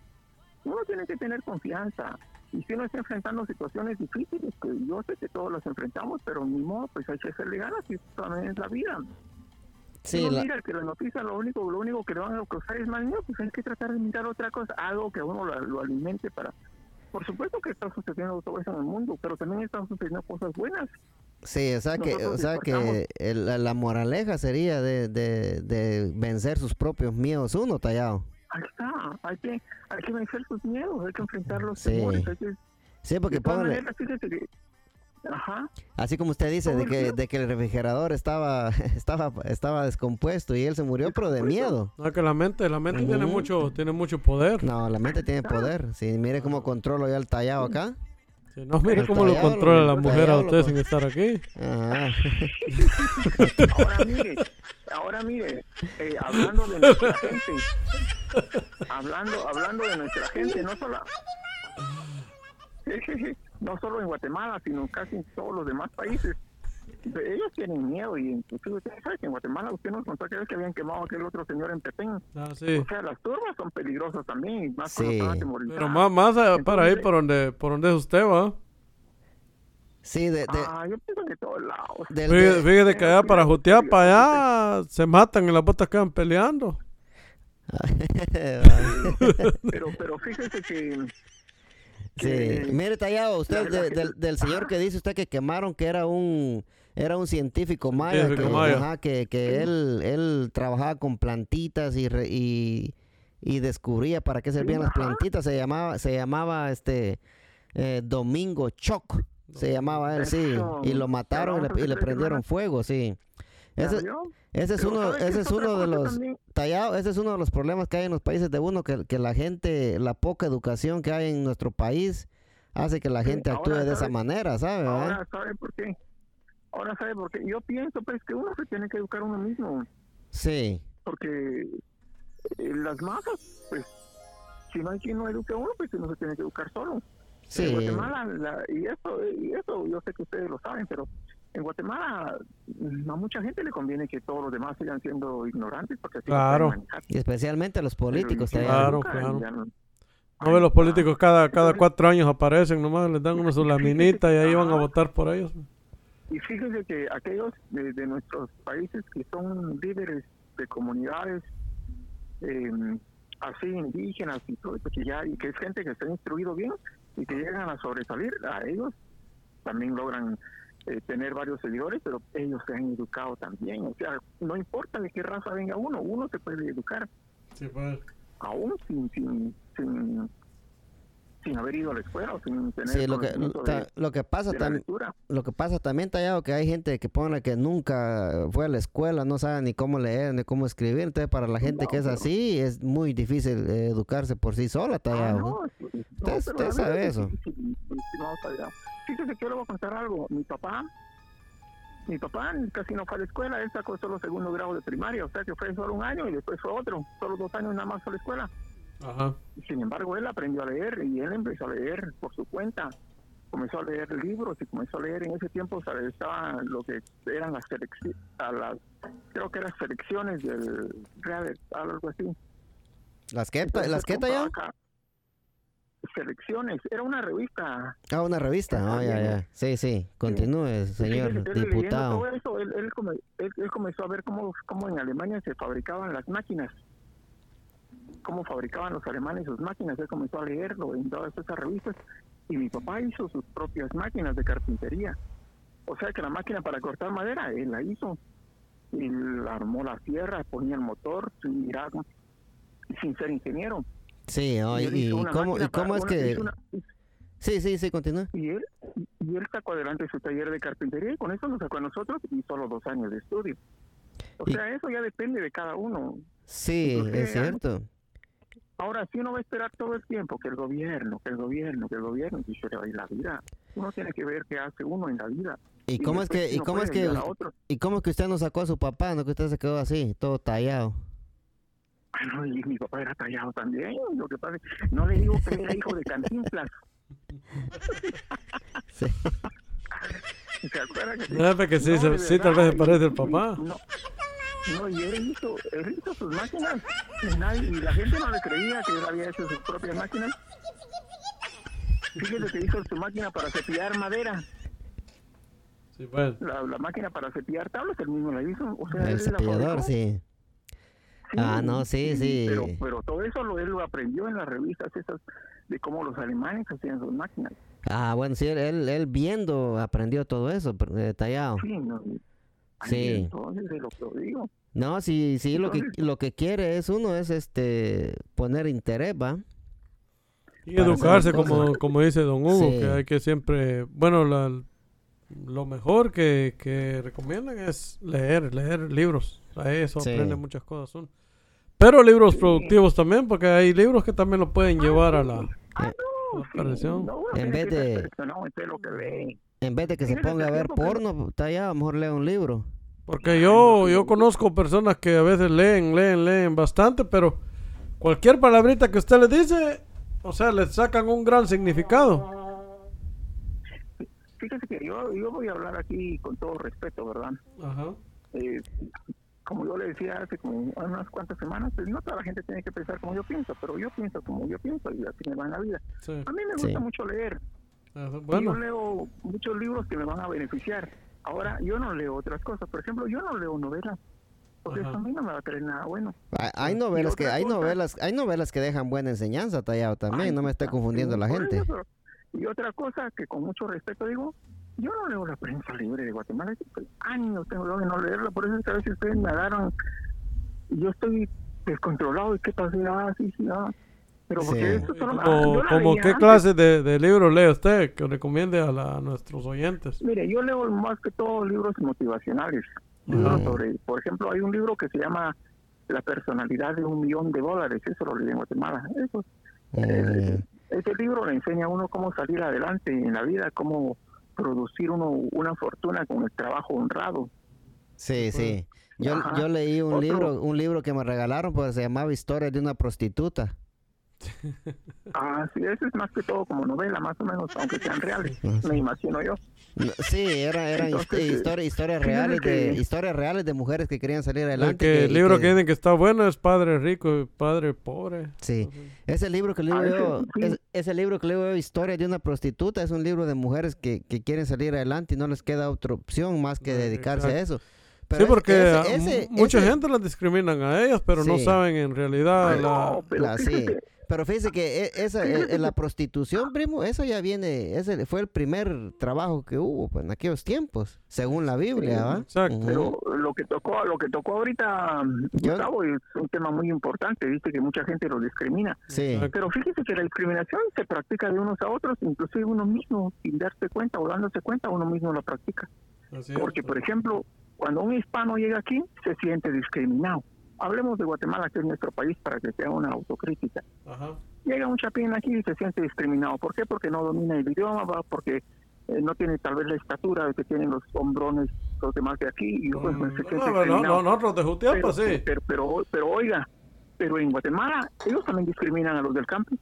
Uno tiene que tener confianza. Y si uno está enfrentando situaciones difíciles, que yo sé que todos las enfrentamos, pero ni modo, pues hay que hacerle ganas y también es la vida. Sí, uno la- mira que la noticia lo único, lo único que le van a causar es más miedo, pues hay que tratar de mirar otra cosa, algo que uno lo, lo alimente para... Por supuesto que está sucediendo eso en el mundo, pero también están sucediendo cosas buenas. Sí, o sea que, o sea que el- la, moraleja sería de, de, de vencer sus propios miedos uno, Tallado. Ahí está, hay que, hay que vencer sus miedos, hay que enfrentar los Sí. temores, hay que Sí, porque De todas póngale, maneras, fíjese que- Ajá. así como usted dice, de que, de que el refrigerador estaba, estaba, estaba descompuesto y él se murió, pero de miedo. No, que la mente, la mente tiene mucho, tiene mucho poder. No, la mente tiene poder. Sí, mire cómo controlo ya el tallado acá. Sí, no, mire El cómo lo controla lo- la mujer a usted sin estar aquí. Ajá. Ahora mire, ahora mire, eh, hablando de nuestra gente, hablando, hablando de nuestra gente, no solo, no solo en Guatemala, sino casi en todos los demás países. Ellos tienen miedo y inclusive usted sabe que en Guatemala usted nos contó que habían quemado a aquel otro señor en Petén. Ah, sí. O sea, las turbas son peligrosas también, y más Sí. Pero más, más a- para ahí por donde, por donde es usted, va. Sí, de, de, Ah, yo pienso que todos lados. del- Fíjate, de- fíjate que allá para jutear para allá se matan y las botas quedan peleando. Pero, pero fíjese que Sí, mire tallado, usted de- del, del señor que dice usted que quemaron que era un era un científico maya, que, ajá, que, que él, él trabajaba con plantitas y, re- y, y descubría para qué servían las plantitas, se llamaba se llamaba este eh, Domingo Choc, se llamaba él, sí, y lo mataron y le, y le prendieron fuego, sí. ¿Ya Ese, es uno, ¿sabe qué ese es uno de los? Tallado, ese es uno de los problemas que hay en los países de uno, que, que la gente, la poca educación que hay en nuestro país hace que la Sí, gente actúe de esa manera, ¿sabe? verdad? Ahora sabe por qué. Ahora sabe por qué. Yo pienso pues que uno se tiene que educar uno mismo, Sí, porque eh, las masas, pues, si no hay quien no eduque a uno, pues uno se tiene que educar solo. En sí, Guatemala, la- y eso, y eso yo sé que ustedes lo saben, pero en Guatemala mm, a mucha gente le conviene que todos los demás sigan siendo ignorantes, porque así Claro. y especialmente los políticos. Pero. Claro, claro. no- No ve los Ay, políticos cada, cada cuatro años aparecen nomás, les dan una su laminita y ahí van a votar por ellos. Y fíjese que aquellos de, de nuestros países que son líderes de comunidades eh, así indígenas y todo eso, que ya y que es gente que ha instruido bien y que llegan a sobresalir, a ellos también logran eh, tener varios seguidores, pero ellos se han educado también. O sea, no importa de qué raza venga uno, uno se puede educar pues. aún sin sin, sin, sin haber ido a la escuela o sin tener Sí, lo que, conocimiento ta- de, lo que pasa también, lo que pasa también tallado que hay gente que pone que nunca fue a la escuela, no sabe ni cómo leer ni cómo escribir, entonces para la gente No, que es pero- así es muy difícil eh, educarse por sí sola, Ah, tallado. Usted- usted sabe eso. Fíjese que le voy a contar algo. Mi papá, mi papá casi no fue a la escuela, él sacó solo segundo grado de primaria, o sea que fue solo un año y después fue otro, solo dos años nada más fue a la escuela. Ajá. Sin embargo, él aprendió a leer y él empezó a leer por su cuenta. Comenzó a leer libros y comenzó a leer en ese tiempo, estaba lo que eran las selecciones, creo que eran selecciones del Real, algo así. ¿Las que, Entonces, las compraba acá Selecciones, era una revista. Ah, una revista, oh, ya, ya. Sí, sí, continúe, señor Fíjese que él diputado. todo eso, él, él, come- él- él comenzó a ver cómo, cómo en Alemania se fabricaban las máquinas, cómo fabricaban los alemanes sus máquinas, él comenzó a leerlo en todas esas revistas y mi papá hizo sus propias máquinas de carpintería. O sea que la máquina para cortar madera, él la hizo. La armó la sierra, ponía el motor, sin mirar, sin ser ingeniero. Sí, oh, y, él cómo, y es que... una- Sí, sí, sí, continúa. y él y él sacó adelante su taller de carpintería y con eso nos sacó a nosotros y solo dos años de estudio. O Y- sea, eso ya depende de cada uno. Sí, es cierto. Ahora, si uno va a esperar todo el tiempo que el gobierno, que el gobierno, que el gobierno, y se le va a ir la vida. Uno tiene que ver qué hace uno en la vida. ¿Y cómo es que, y cómo es que, y cómo es que usted no sacó a su papá, no que usted se quedó así, todo tallado? Bueno, y mi papá era tallado también. Lo que pasa es que no le digo que era hijo de Cantinflas. Sí. ¿Se acuerda que No, sí, No, se- de sí, tal vez se parece y- al papá. y- No, no, y él hizo, él hizo sus máquinas y, nadie- y la gente no le creía que él había hecho sus propias máquinas. Fíjese que hizo su máquina para cepillar madera, Sí, pues. la, la máquina para cepillar tablas, él mismo la hizo. O sea, él El la cepillador, sí. Ah, no, sí, sí. Pero, pero todo eso lo, él lo aprendió en las revistas esas de cómo los alemanes hacían sus máquinas. Ah, bueno, sí, él, él, él viendo aprendió todo eso, pero, eh, tallado. Sí, no, Sí. Entonces, de lo que yo digo. No, sí, sí, lo que, lo que quiere es uno es este poner interés, ¿va? Y para educarse, como, como dice don Hugo, Sí. que hay que siempre, bueno, la- lo mejor que, que recomiendan es leer, leer libros. A eso Sí. aprende muchas cosas uno. Pero libros productivos también, porque hay libros que también lo pueden llevar a la, a la perdición. No, uno En vez de- que lee. En vez de que se ponga a ver porno, está allá, a lo mejor lea un libro. Porque yo, yo conozco personas que a veces leen, leen, leen bastante, pero cualquier palabrita que usted le dice, o sea, le sacan un gran significado. Fíjese que yo, yo voy a hablar aquí con todo respeto, ¿verdad? Ajá. Eh, como yo le decía hace como unas cuantas semanas, pues no toda la gente tiene que pensar como yo pienso, pero yo pienso como yo pienso y así me va en la vida. Sí. A mí me Sí. gusta mucho leer. Ajá, Yo Bueno, leo muchos libros que me van a beneficiar. Ahora, yo no leo otras cosas. Por ejemplo, yo no leo novelas. Porque Ajá. eso a mí no me va a traer nada bueno. Hay, hay novelas que hay cosa- novelas hay novelas que dejan buena enseñanza tallado también, Ay, no me esté está confundiendo la gente. eso. Y otra cosa que con mucho respeto digo, yo no leo la prensa libre de Guatemala. que Años tengo de no leerla, por eso es que a veces ustedes me agarran yo estoy descontrolado. ¿Y qué pasa? Ah, sí, sí, ah. Pero porque Sí. esto solo- ah, como, como qué antes. clase de, de libros lee usted que recomiende a, la- a nuestros oyentes. Mire, yo leo más que todo libros motivacionales. Sobre, por ejemplo, hay un libro que se llama La personalidad de un millón de dólares. Eso lo leí en Guatemala. Eso, eh, ese libro le enseña a uno cómo salir adelante en la vida, cómo producir uno una fortuna con el trabajo honrado. Sí, sí. Yo, Ajá. yo leí un Otro- libro, un libro que me regalaron, pues se llamaba Historia de una prostituta. Ah, sí, eso es más que todo como novela, más o menos, aunque sean reales, me imagino yo. No, Sí, era, eran Entonces, eh, historias reales de que- historias reales de mujeres que querían salir El, adelante. que, que- el libro que dicen que está bueno es Padre Rico y Padre Pobre. Sí, ese libro que leo Ah, yo, sí. es- ese libro que leo yo, Historia de una prostituta, es un libro de mujeres que, que quieren salir adelante y no les queda otra opción más que Ah, dedicarse a eso. Pero sí, porque ese- ese- mucha ese- gente las discriminan a ellas, pero no saben en realidad Ay, la... no, pero la- sí. Pero fíjese que e- esa, e- e- la prostitución, primo, eso ya viene, ese fue el primer trabajo que hubo pues, en aquellos tiempos, según la Biblia, ¿va? Exacto. Pero lo que tocó, lo que tocó ahorita, Yo- Gustavo, es un tema muy importante, viste que mucha gente lo discrimina. Sí, Exacto. Pero fíjese que la discriminación se practica de unos a otros, inclusive uno mismo, sin darse cuenta o dándose cuenta, uno mismo la practica. Así es. Porque, por ejemplo, cuando un hispano llega aquí, se siente discriminado. Hablemos de Guatemala, que es nuestro país, para que sea una autocrítica. Ajá. Llega un chapín aquí y se siente discriminado. ¿Por qué? Porque no domina el idioma, ¿va? porque eh, no tiene tal vez la estatura que tienen los hombrones los demás de aquí y pues, se siente Mm, No, no, no, nosotros de Jutiapa, pero, sí. pero, pero, pero oiga, pero en Guatemala ellos también discriminan a los del campo.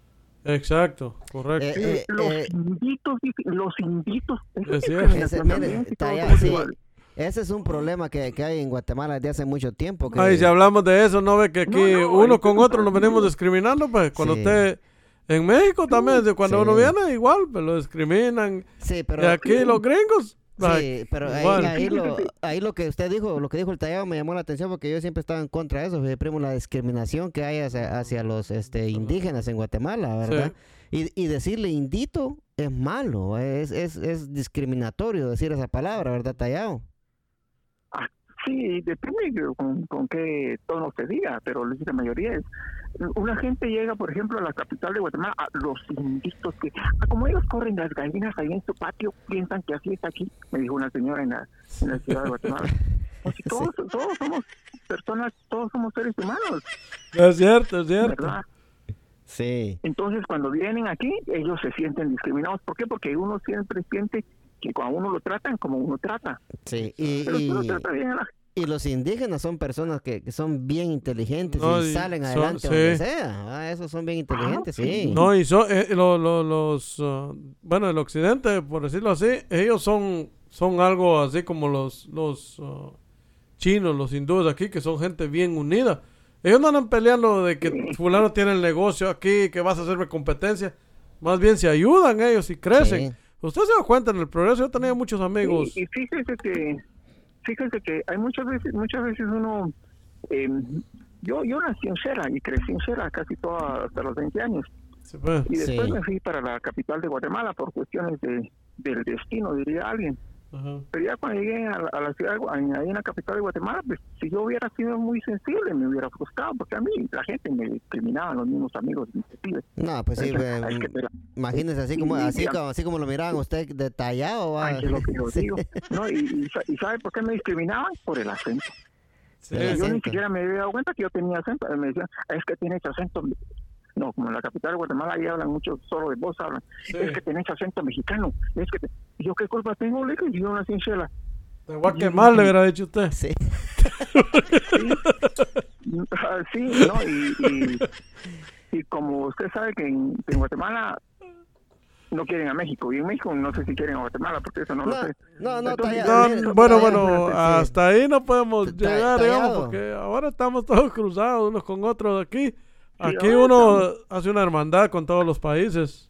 Exacto, correcto. Eh, eh, los eh, inditos, los inditos. Es es mire, sí. Ese es un problema que, que hay en Guatemala desde hace mucho tiempo. Que, Ay, si hablamos de eso, ¿no ve que aquí No, no, uno con otro nos venimos discriminando? Pues cuando Sí. usted... En México también, cuando Sí. uno viene, igual, pues lo discriminan. sí, pero y aquí los gringos... Sí, pero ahí, lo, ahí lo que usted dijo, lo que dijo el tallado me llamó la atención porque yo siempre estaba en contra de eso, primo, la discriminación que hay hacia, hacia los este, indígenas en Guatemala, ¿verdad? Y, y decirle indito es malo, es, es, es discriminatorio decir esa palabra, ¿verdad, tallado? Sí, depende de con, con qué tono se diga, pero la mayoría es. Una gente llega, por ejemplo, a la capital de Guatemala, a los inditos que, ah, como ellos corren las gallinas ahí en su patio, piensan que así es aquí, me dijo una señora en la, en la ciudad de Guatemala. Pues si todos, todos somos personas, todos somos seres humanos, Es cierto, es cierto. ¿verdad? Sí, Entonces, cuando vienen aquí, ellos se sienten discriminados. ¿Por qué? Porque uno siempre siente que cuando uno lo tratan como uno trata. sí. Y, Pero si uno y, trata bien a la y los indígenas son personas que, que son bien inteligentes No, y y salen son- adelante sí. donde sea. Ah, esos son bien inteligentes, sí. No, y son, eh, lo- lo- los, ah, bueno, el occidente, por decirlo así, ellos son, son algo así como los, los ah, chinos, los hindúes aquí, que son gente bien unida. Ellos no andan peleando de que fulano tiene el negocio aquí, que vas a hacerme competencia. Más bien se ayudan ellos y crecen. Sí. Usted se da cuenta en el progreso, yo tenía muchos amigos. Y, y fíjese que fíjese que hay muchas veces muchas veces uno eh, yo yo nací en Cera y crecí en Cera casi toda hasta los 20 años Sí, pues. y después Sí. me fui para la capital de Guatemala por cuestiones de del destino diría alguien Pero ya cuando llegué a la, a la ciudad, ahí en la capital de Guatemala, pues si yo hubiera sido muy sensible, me hubiera frustrado, porque a mí la gente me discriminaba, los mismos amigos. No, pues Entonces, la- imagínese así como, Sí, así como, así como lo miraban usted detallado. Ay, que lo que yo Sí. digo. No, y, y, sa- y ¿sabe por qué me discriminaban? Por el acento. Sí. Yo ni siquiera me había dado cuenta que yo tenía acento. Me decían, es que tienes acento. No, como en la capital de Guatemala ahí hablan mucho, solo de voz hablan. Sí. Es que tenés acento mexicano. Es que te- ¿Y yo qué culpa tengo, le dije, yo nací en Shela. Te voy a quemar, le hubiera dicho usted. Sí. Sí, ¿no? Y, y, y como usted sabe que en, en Guatemala no quieren a México. Y en México no sé si quieren a Guatemala, porque eso no, lo sé. no, no, Entonces, talla- No, bueno, bueno, hasta ahí no podemos llegar, tallado. digamos, porque ahora estamos todos cruzados unos con otros aquí. Aquí uno hace una hermandad con todos los países.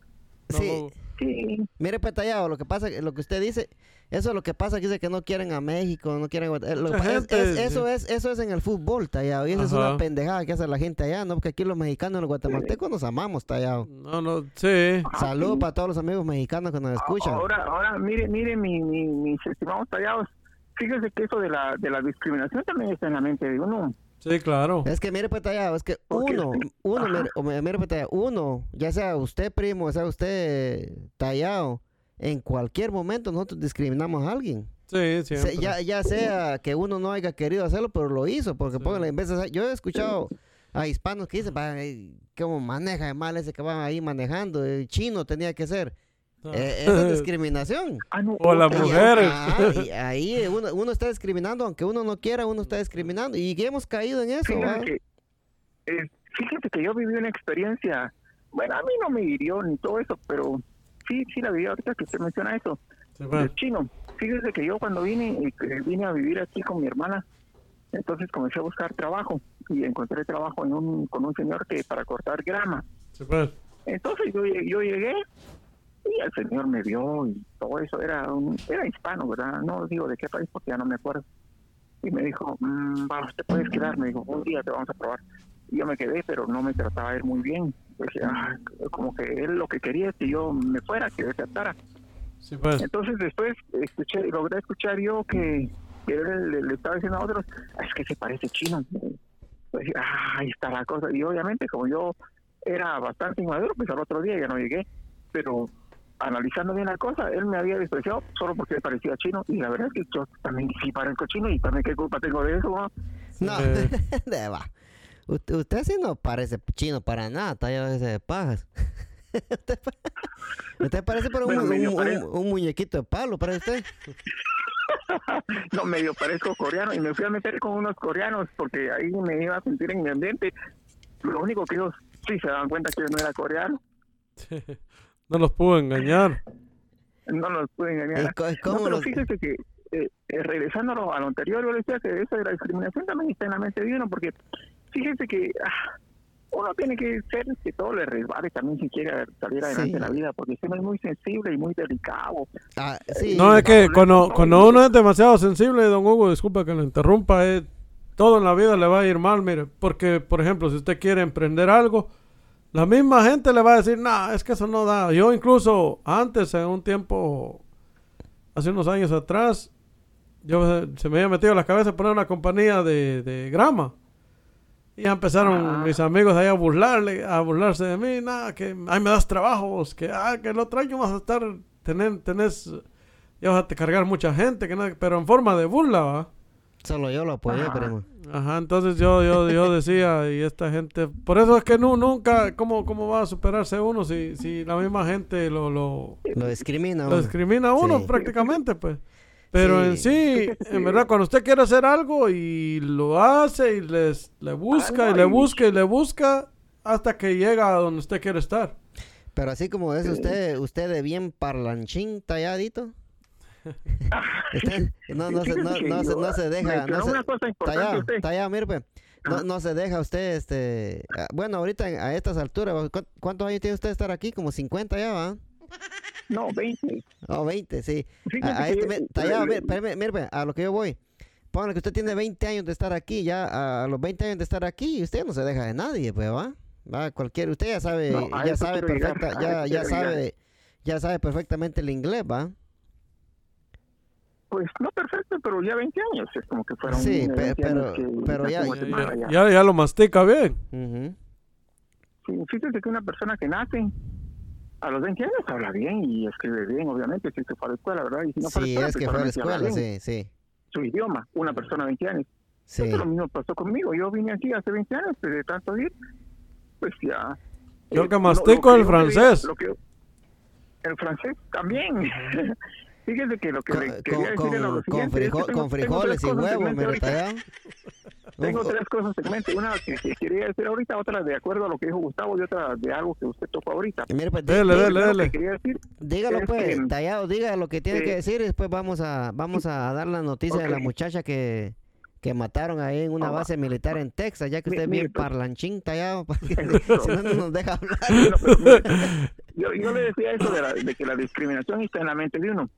No, Sí. Sí, Mire, pues tallado, lo que pasa, lo que usted dice, eso es lo que pasa, que dice que no quieren a México, no quieren a Guate- eh, lo que pasa es- gente, es- eso sí. es, eso es en el fútbol, tallado, y esa es una pendejada que hace la gente allá, ¿no? Porque aquí los mexicanos y los guatemaltecos nos amamos, tallado. no, no, sí. Saludos para todos los amigos mexicanos que nos escuchan. Ahora, ahora, mire, mire, mi, mi, mis estimados tallados. Fíjese que eso de la, de la discriminación también está en la mente de uno. Sí, claro. Es que mire, pues tallado, es que uno, uno, mire, o mire, pues tallado, uno, ya sea usted primo, sea usted tallado, en cualquier momento nosotros discriminamos a alguien. Sí, Se- siempre. ya, ya sea que uno no haya querido hacerlo, pero lo hizo, porque Sí. póngale, en vez de yo he escuchado a hispanos que dicen, "Pa, eh, cómo maneja de mal ese que van ahí manejando, el chino tenía que ser. Ah. Eh, esa es discriminación. Ah, no, O las mujeres. y ahí uno, uno está discriminando, aunque uno no quiera, uno está discriminando. Y hemos caído en eso. Fíjate que, eh, fíjate que yo viví una experiencia, bueno, a mí no me hirió ni todo eso, pero sí, sí la viví ahorita que usted menciona eso, Sí, bueno. del chino. Fíjese que yo cuando vine, que vine a vivir aquí con mi hermana, entonces comencé a buscar trabajo y encontré trabajo en un, con un señor que para cortar grama. Sí. Entonces yo, yo llegué y el señor me vio y todo eso, era un, era hispano, ¿verdad? No digo de qué país porque ya no me acuerdo. Y me dijo, mm, va, te puedes quedar, me dijo, un día te vamos a probar. Y yo me quedé, pero no me trataba él muy bien. "Ah", como que él lo que quería es que yo me fuera, que desertara. Sí, pues. Entonces después escuché, logré escuchar yo que, que él le, le estaba diciendo a otros, "Ah, es que se parece chino. Pues, ah, ahí está la cosa. Y obviamente como yo era bastante inmaduro, pues al otro día ya no llegué. Pero analizando bien la cosa, él me había despreciado solo porque parecía chino. Y la verdad es que yo también sí parezco chino y también qué culpa tengo de eso. ¿no? No, Eh. de va. Usted, usted sí no parece chino para nada, tallado ese de pajas. usted, pa- usted parece pero un, Bueno, medio un- parece. un- un muñequito de palo, para usted. no, medio parezco coreano y me fui a meter con unos coreanos porque ahí me iba a sentir en mi ambiente. Lo único que ellos sí se daban cuenta que yo no era coreano. No los pudo engañar. No nos pueden engañar. ¿Y co- No, cómo pero los- fíjese que, eh, eh, regresando a lo, a lo anterior, yo le decía que eso de la discriminación también está en la mente de uno, porque fíjese que ah, uno tiene que ser que todo le resbale también si quiere salir adelante Sí. en la vida, porque si uno es muy sensible y muy delicado. Ah, sí. No, es que cuando, cuando no. uno es demasiado sensible, don Hugo, disculpa que lo interrumpa, eh, todo en la vida le va a ir mal, mire. Porque, por ejemplo, si usted quiere emprender algo, la misma gente le va a decir, no, es que eso no da. Yo incluso antes, en un tiempo, hace unos años atrás, yo se me había metido en la cabeza poner una compañía de, de grama. Y ya empezaron Ah. mis amigos ahí a burlarle, a burlarse de mí, nada, que ahí me das trabajos, que ah, que el otro año vas a estar, tener, tenés, ya vas a te cargar mucha gente, que nada, pero en forma de burla, ¿va? Solo yo lo apoyé, Ajá. primo. Ajá, entonces yo, yo, yo decía, y esta gente, por eso es que no, nunca, ¿cómo, cómo va a superarse uno si, si la misma gente lo, lo, Lo discrimina. lo discrimina a uno Sí. prácticamente, pues. Pero en Sí. sí, en verdad, cuando usted quiere hacer algo y lo hace y les, le busca y no, le busca y le busca hasta que llega a donde usted quiere estar. Pero así como es usted, usted de bien parlanchín talladito. Usted no, no, se, no, no, se, no deja. No se, pues, No, no se deja usted, este... ah, Bueno, ahorita a estas alturas, ¿cu- ¿cuántos años tiene usted de estar aquí? Como 50 ya, ¿va? No, 20. O 20, sí. A, a este, me- pues, a lo que yo voy. Póngale que usted tiene 20 años de estar aquí, ya a los 20 años de estar aquí, usted no se deja de nadie, pues, ¿va? Va, cualquier, usted ya sabe, No, ya sabe llegar, perfecta, ya, ya sabe, ya sabe perfectamente el inglés, ¿va? Pues no perfecto, pero ya 20 años, es como que fueron Sí, pe- 20 años pero- que pero ya- Ya, ya. ya, ya lo mastica bien. Ujú. Sí, fíjese que una persona que nace a los 20 años habla bien y escribe bien, obviamente, si se fue a la escuela, ¿verdad? Y si no fue a la Sí, escuela, es que fue a la escuela, sí, sí. Su idioma, una persona de 20 años. Sí. Eso lo mismo pasó conmigo. Yo vine aquí hace 20 años, de tanto ir, pues ya. Yo eh, que lo- mastico lo que el francés. lo que- el francés también. Fíjese que lo que Con, le quería con- decir era lo con- es que tengo- con frijoles y huevos, me. Tengo tres cosas en mente. Una que, que quería decir ahorita, otra de acuerdo a lo que dijo Gustavo y otra de algo que usted tocó ahorita. Mire, pues, Dele, di- dele, Primero dele. que quería decir, dígalo es pues, que- tallado, diga lo que tiene eh, que decir y después vamos a vamos a dar la noticia de la muchacha que, que mataron ahí en una Ah, base militar en Texas, ya que Mi- usted es bien pues. parlanchín tallado, porque Eso. si no, no nos deja hablar. Mire, yo, yo le decía eso de, la- de que la discriminación está en la mente de uno.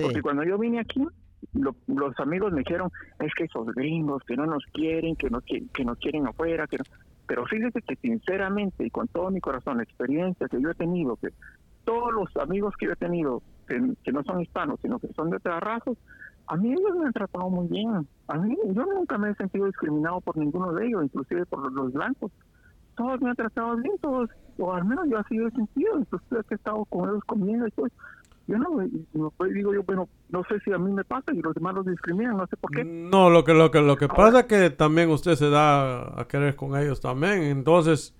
Porque cuando yo vine aquí, lo- los amigos me dijeron, es que esos gringos que no nos quieren, que, no, qui- que nos quieren afuera. que no-". Pero fíjese que sinceramente y con todo mi corazón, la experiencia que yo he tenido, que todos los amigos que yo he tenido, que, que no son hispanos, sino que son de otras razas, a mí ellos me han tratado muy bien. A mí, yo nunca me he sentido discriminado por ninguno de ellos, inclusive por los, blancos. Todos me han tratado bien, todos, o al menos yo así he sentido, que he estado con ellos comiendo y. Yo no, digo yo, bueno, no sé si a mí me pasa y los demás los discriminan, no sé por qué. No, lo que, lo que, lo que pasa es que también usted se da a querer con ellos también. Entonces,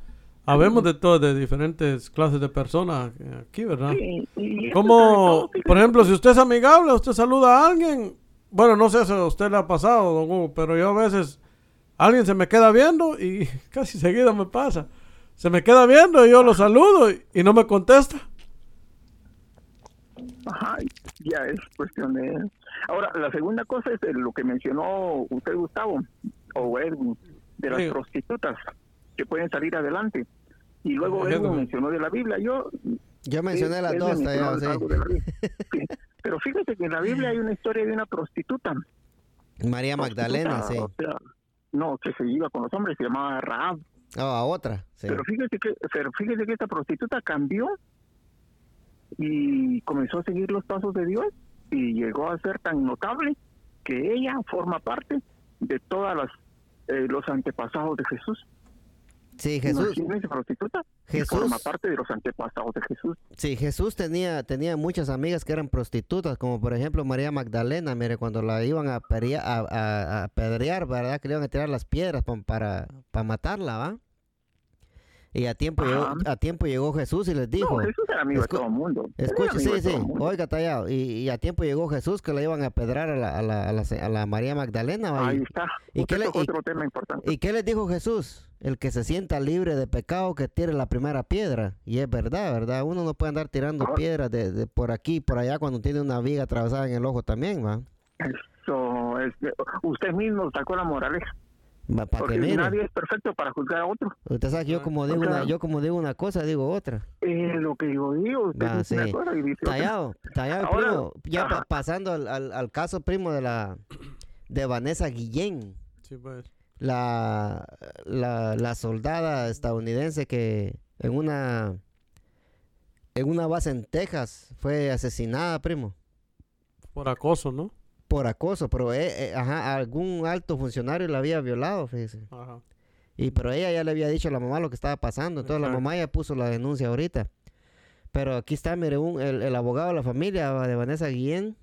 habemos de todo, de diferentes clases de personas aquí, ¿verdad? Sí, y Como, por ejemplo, si usted es amigable, usted saluda a alguien. Bueno, no sé si a usted le ha pasado, don Hugo, pero yo a veces alguien se me queda viendo y casi seguido me pasa. Se me queda viendo y yo lo saludo y, y no me contesta. Ajá, ya es cuestión de... Ahora, la segunda cosa es de lo que mencionó usted, Gustavo, o Edwin, de las Sí. prostitutas que pueden salir adelante. Y luego. Edwin mencionó de la Biblia. Yo yo mencioné Sí, las dos, sí. Sí, Pero fíjese que en la Biblia hay una historia de una prostituta. María Magdalena, sí. prostituta, o sea, no, que se iba con los hombres, se llamaba Rahab. Oh, a otra, sí. Pero fíjese que, pero fíjese que esta prostituta cambió y comenzó a seguir los pasos de Dios y llegó a ser tan notable que ella forma parte de todas las eh, los antepasados de Jesús. Sí, Jesús, prostituta Jesús. forma parte de los antepasados de Jesús. sí, Jesús tenía, tenía muchas amigas que eran prostitutas, como por ejemplo María Magdalena, mire, cuando la iban a, a, a- a apedrear, ¿verdad? Que le iban a tirar las piedras para, para matarla, ¿va? Y a tiempo, llegó, a tiempo llegó Jesús y les dijo, no, Jesús era amigo de todo el mundo. Escuche, sí, sí, oiga, tallado. Y, y a tiempo llegó Jesús que la iban a pedrar a la, a la, a la, a la María Magdalena. Ahí Y, está. ¿y qué le- tocó y- otro tema importante. ¿Y qué les dijo Jesús? El que se sienta libre de pecado que tire la primera piedra. Y es verdad, ¿verdad? Uno no puede andar tirando Ahora- piedras de, de por aquí y por allá cuando tiene una viga atravesada en el ojo también, ¿va? Eso es, usted mismo sacó la moraleja. Para que Porque mire. nadie es perfecto para juzgar a otro. Usted sabe que yo como digo o sea- una, yo como digo una cosa, digo otra. Es lo que yo digo. Usted Va, dice una sí. cosa y dice otra. Tallado, tallado, Ahora- primo. Ya pa- pasando al, al, al caso, primo, de la de Vanessa Guillén. Sí, pues. la, la, la soldada estadounidense que en una en una base en Texas fue asesinada, primo, Por acoso, ¿no? Por acoso, pero eh, eh, ajá, algún alto funcionario la había violado, fíjese. Ajá. Y pero ella ya le había dicho a la mamá lo que estaba pasando, entonces la mamá ya puso la denuncia ahorita. Pero aquí está, mire, un- el, el abogado de la familia de Vanessa Guillén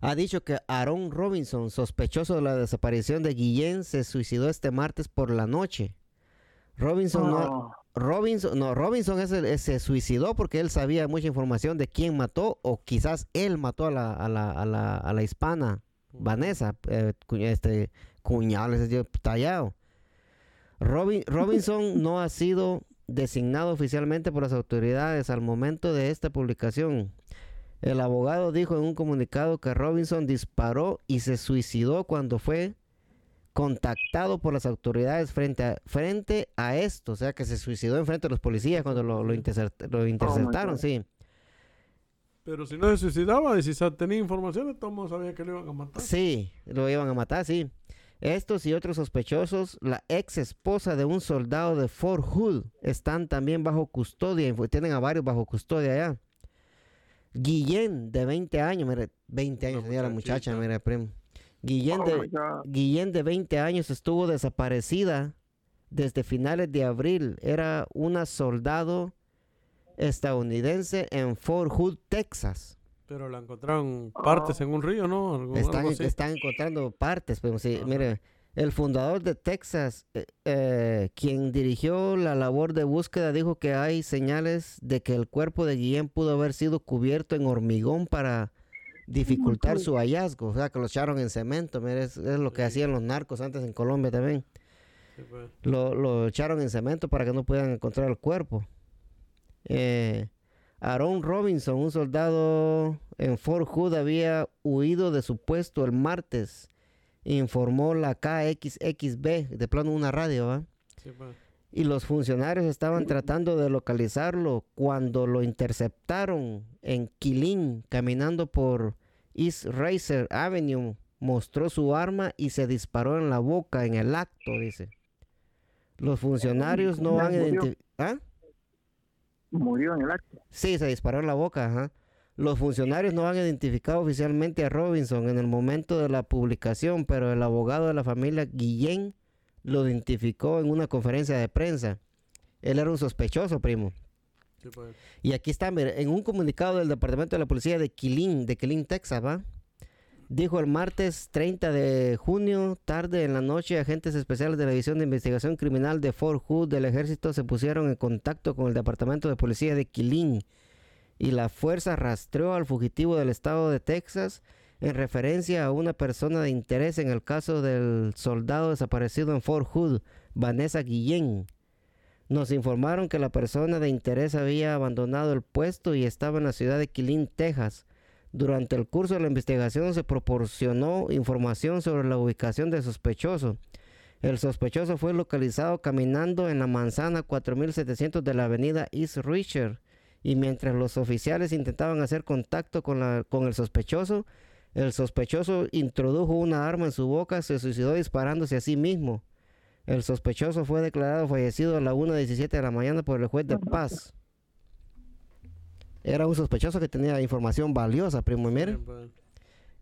ha dicho que Aaron Robinson, sospechoso de la desaparición de Guillén, se suicidó este martes por la noche. Robinson No, Robinson, no, Robinson es el- se suicidó porque él sabía mucha información de quién mató o quizás él mató a la, a la, a la, a la hispana, Vanessa, eh, este cuñado, dio tallado. Robin- Robinson no ha sido designado oficialmente por las autoridades al momento de esta publicación. El abogado dijo en un comunicado que Robinson disparó y se suicidó cuando fue contactado por las autoridades frente a, frente a esto, o sea que se suicidó en frente de los policías cuando lo, lo, intercept- lo interceptaron, sí. Pero si no se suicidaba y si tenía información, todo el mundo sabía que lo iban a matar. Sí, lo iban a matar, sí. Estos y otros sospechosos, la ex esposa de un soldado de Fort Hood, están también bajo custodia, y tienen a varios bajo custodia allá. Guillén, de 20 años, mire, 20 años tenía la muchacha, mire, primo. Guillén, Oh, de, my God. Guillén, de 20 años, estuvo desaparecida desde finales de abril. Era una soldado estadounidense en Fort Hood, Texas. Pero la encontraron partes en un río, ¿no? Algo- Están, algo así. están encontrando partes, pero sí, Ajá. mire, el fundador de Texas, eh, eh, quien dirigió la labor de búsqueda, dijo que hay señales de que el cuerpo de Guillén pudo haber sido cubierto en hormigón para dificultar su hallazgo, o sea, que lo echaron en cemento, mire, es, es lo que hacían los narcos antes en Colombia también. Pues. Lo, lo echaron en cemento para que no pudieran encontrar el cuerpo. Eh, Aaron Robinson, un soldado en Fort Hood, había huido de su puesto el martes, informó la KXXB, de plano una radio, ¿va? Sí, pues. Y los funcionarios estaban tratando de localizarlo cuando lo interceptaron en Killeen, caminando por East Racer Avenue. Mostró su arma y se disparó en la boca en el acto, dice. Los funcionarios no han identificado... Murió en el acto. Sí, se disparó en la boca, ajá. Los funcionarios no han identificado oficialmente a Robinson en el momento de la publicación, pero el abogado de la familia Guillén lo identificó en una conferencia de prensa. Él era un sospechoso, primo. Sí, pues. Y aquí está, mire, en un comunicado del Departamento de la Policía de Killeen, de Killeen, Texas, ¿va? Dijo el martes 30 de junio, tarde en la noche, agentes especiales de la División de Investigación Criminal de Fort Hood del Ejército se pusieron en contacto con el Departamento de Policía de Killeen y la fuerza rastreó al fugitivo del estado de Texas en referencia a una persona de interés en el caso del soldado desaparecido en Fort Hood, Vanessa Guillén. Nos informaron que la persona de interés había abandonado el puesto y estaba en la ciudad de Killeen, Texas. Durante el curso de la investigación se proporcionó información sobre la ubicación del sospechoso. El sospechoso fue localizado caminando en la manzana 4700 de la avenida East Richard y mientras los oficiales intentaban hacer contacto con, la- con el sospechoso, el sospechoso introdujo una arma en su boca, se suicidó disparándose a sí mismo. El sospechoso fue declarado fallecido a la 1.17 de la mañana por el juez de paz. Era un sospechoso que tenía información valiosa, primo, pues.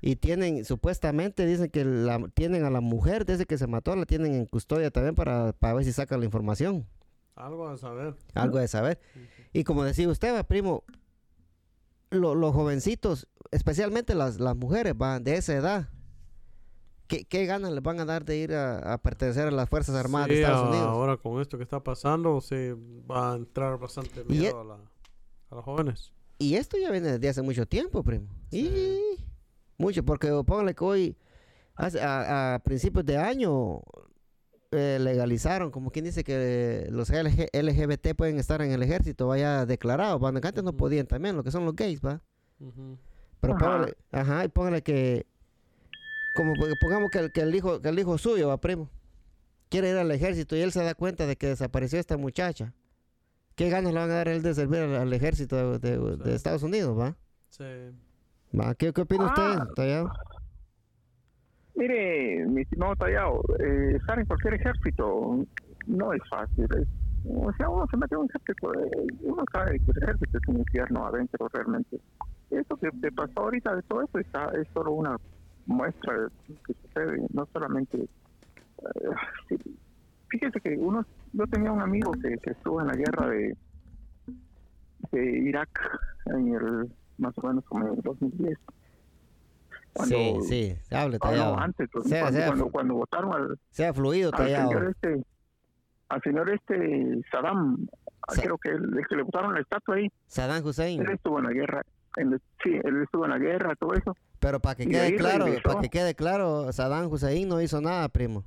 Y tienen, supuestamente dicen que la, tienen a la mujer desde que se mató, la tienen en custodia también para, para ver si sacan la información. Algo a saber. Algo de saber. Y como decía usted, va, primo, lo- los jovencitos, especialmente las, las mujeres, van de esa edad, ¿qué, qué ganas les van a dar de ir a, a pertenecer a las Fuerzas Armadas de Sí, Estados a- Unidos? Ahora con esto que está pasando, sí va a entrar bastante miedo e- a, la- a los jóvenes. Y esto ya viene desde hace mucho tiempo, primo. Sí. Y mucho, porque póngale que hoy, hace- a, a principios de año, eh, legalizaron, como quien dice que los LG LGBT pueden estar en el ejército, vaya declarado, que antes no Ujú. podían también, lo que son los gays, ¿va? Pero Ajá. póngale, ajá, y póngale que, como po- pongamos que el, que el hijo, que el hijo suyo, va, primo, quiere ir al ejército y él se da cuenta de que desapareció esta muchacha. ¿Qué ganas le van a dar a él de servir al, al ejército de, de- de Sí. Estados Unidos, va? Sí. Va, ¿Qué, qué opina Ah. usted, Tallado? Mire, mi estimado Tallado, eh, estar en cualquier ejército no es fácil. es- o sea, uno se mete en un ejército, eh, uno sabe que el ejército es un infierno adentro realmente. Eso que te pasó ahorita de todo eso está, es solo una muestra de lo que sucede, no solamente... eh, fíjese que uno, yo tenía un amigo que, que estuvo en la guerra de, de Irak en el más o menos como en el 2010. Cuando- Sí, sí, hable, Ah, no, Tallado. antes, Sea- cuando, sea cuando, cuando votaron al, Sea fluido, al señor Tallado. este, al señor este Saddam, Sa- creo que el, el que le botaron la estatua ahí, Saddam Hussein. él estuvo en la guerra, en sí, él estuvo en la guerra, todo eso. Pero para que y quede claro, para que quede claro, Saddam Hussein no hizo nada, primo.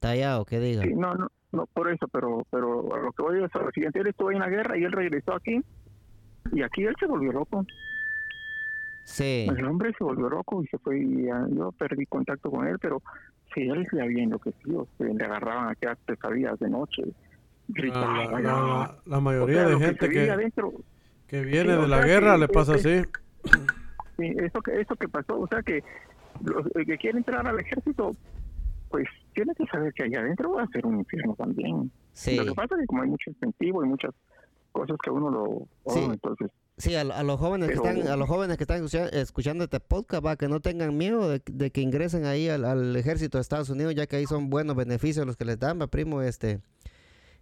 Tallado, que diga. Sí, no, no, no, por eso, pero, pero lo que voy es a lo siguiente, él estuvo ahí en la guerra y él regresó aquí, y aquí él se volvió loco. Sí. El hombre se volvió loco y se fue, y ah, yo perdí contacto con él, pero sí, él se había enloquecido, se le agarraban aquellas pesadillas de noche, La, gritaba. la- la- la O mayoría sea, de lo que gente que, adentro, que viene Sí, de la guerra que le pasa es- así. Sí, eso que eso que pasó, o sea que los el que quiere entrar al ejército, pues tiene que saber que allá adentro va a ser un infierno también. Sí. Lo que pasa es que como hay mucho incentivo y muchas cosas que uno lo... oh, Sí. entonces, Sí, a, a los jóvenes que están, a los jóvenes que están escucha- escuchando este podcast, va, que no tengan miedo de, de que ingresen ahí al, al ejército de Estados Unidos, ya que ahí son buenos beneficios los que les dan, va, primo, este.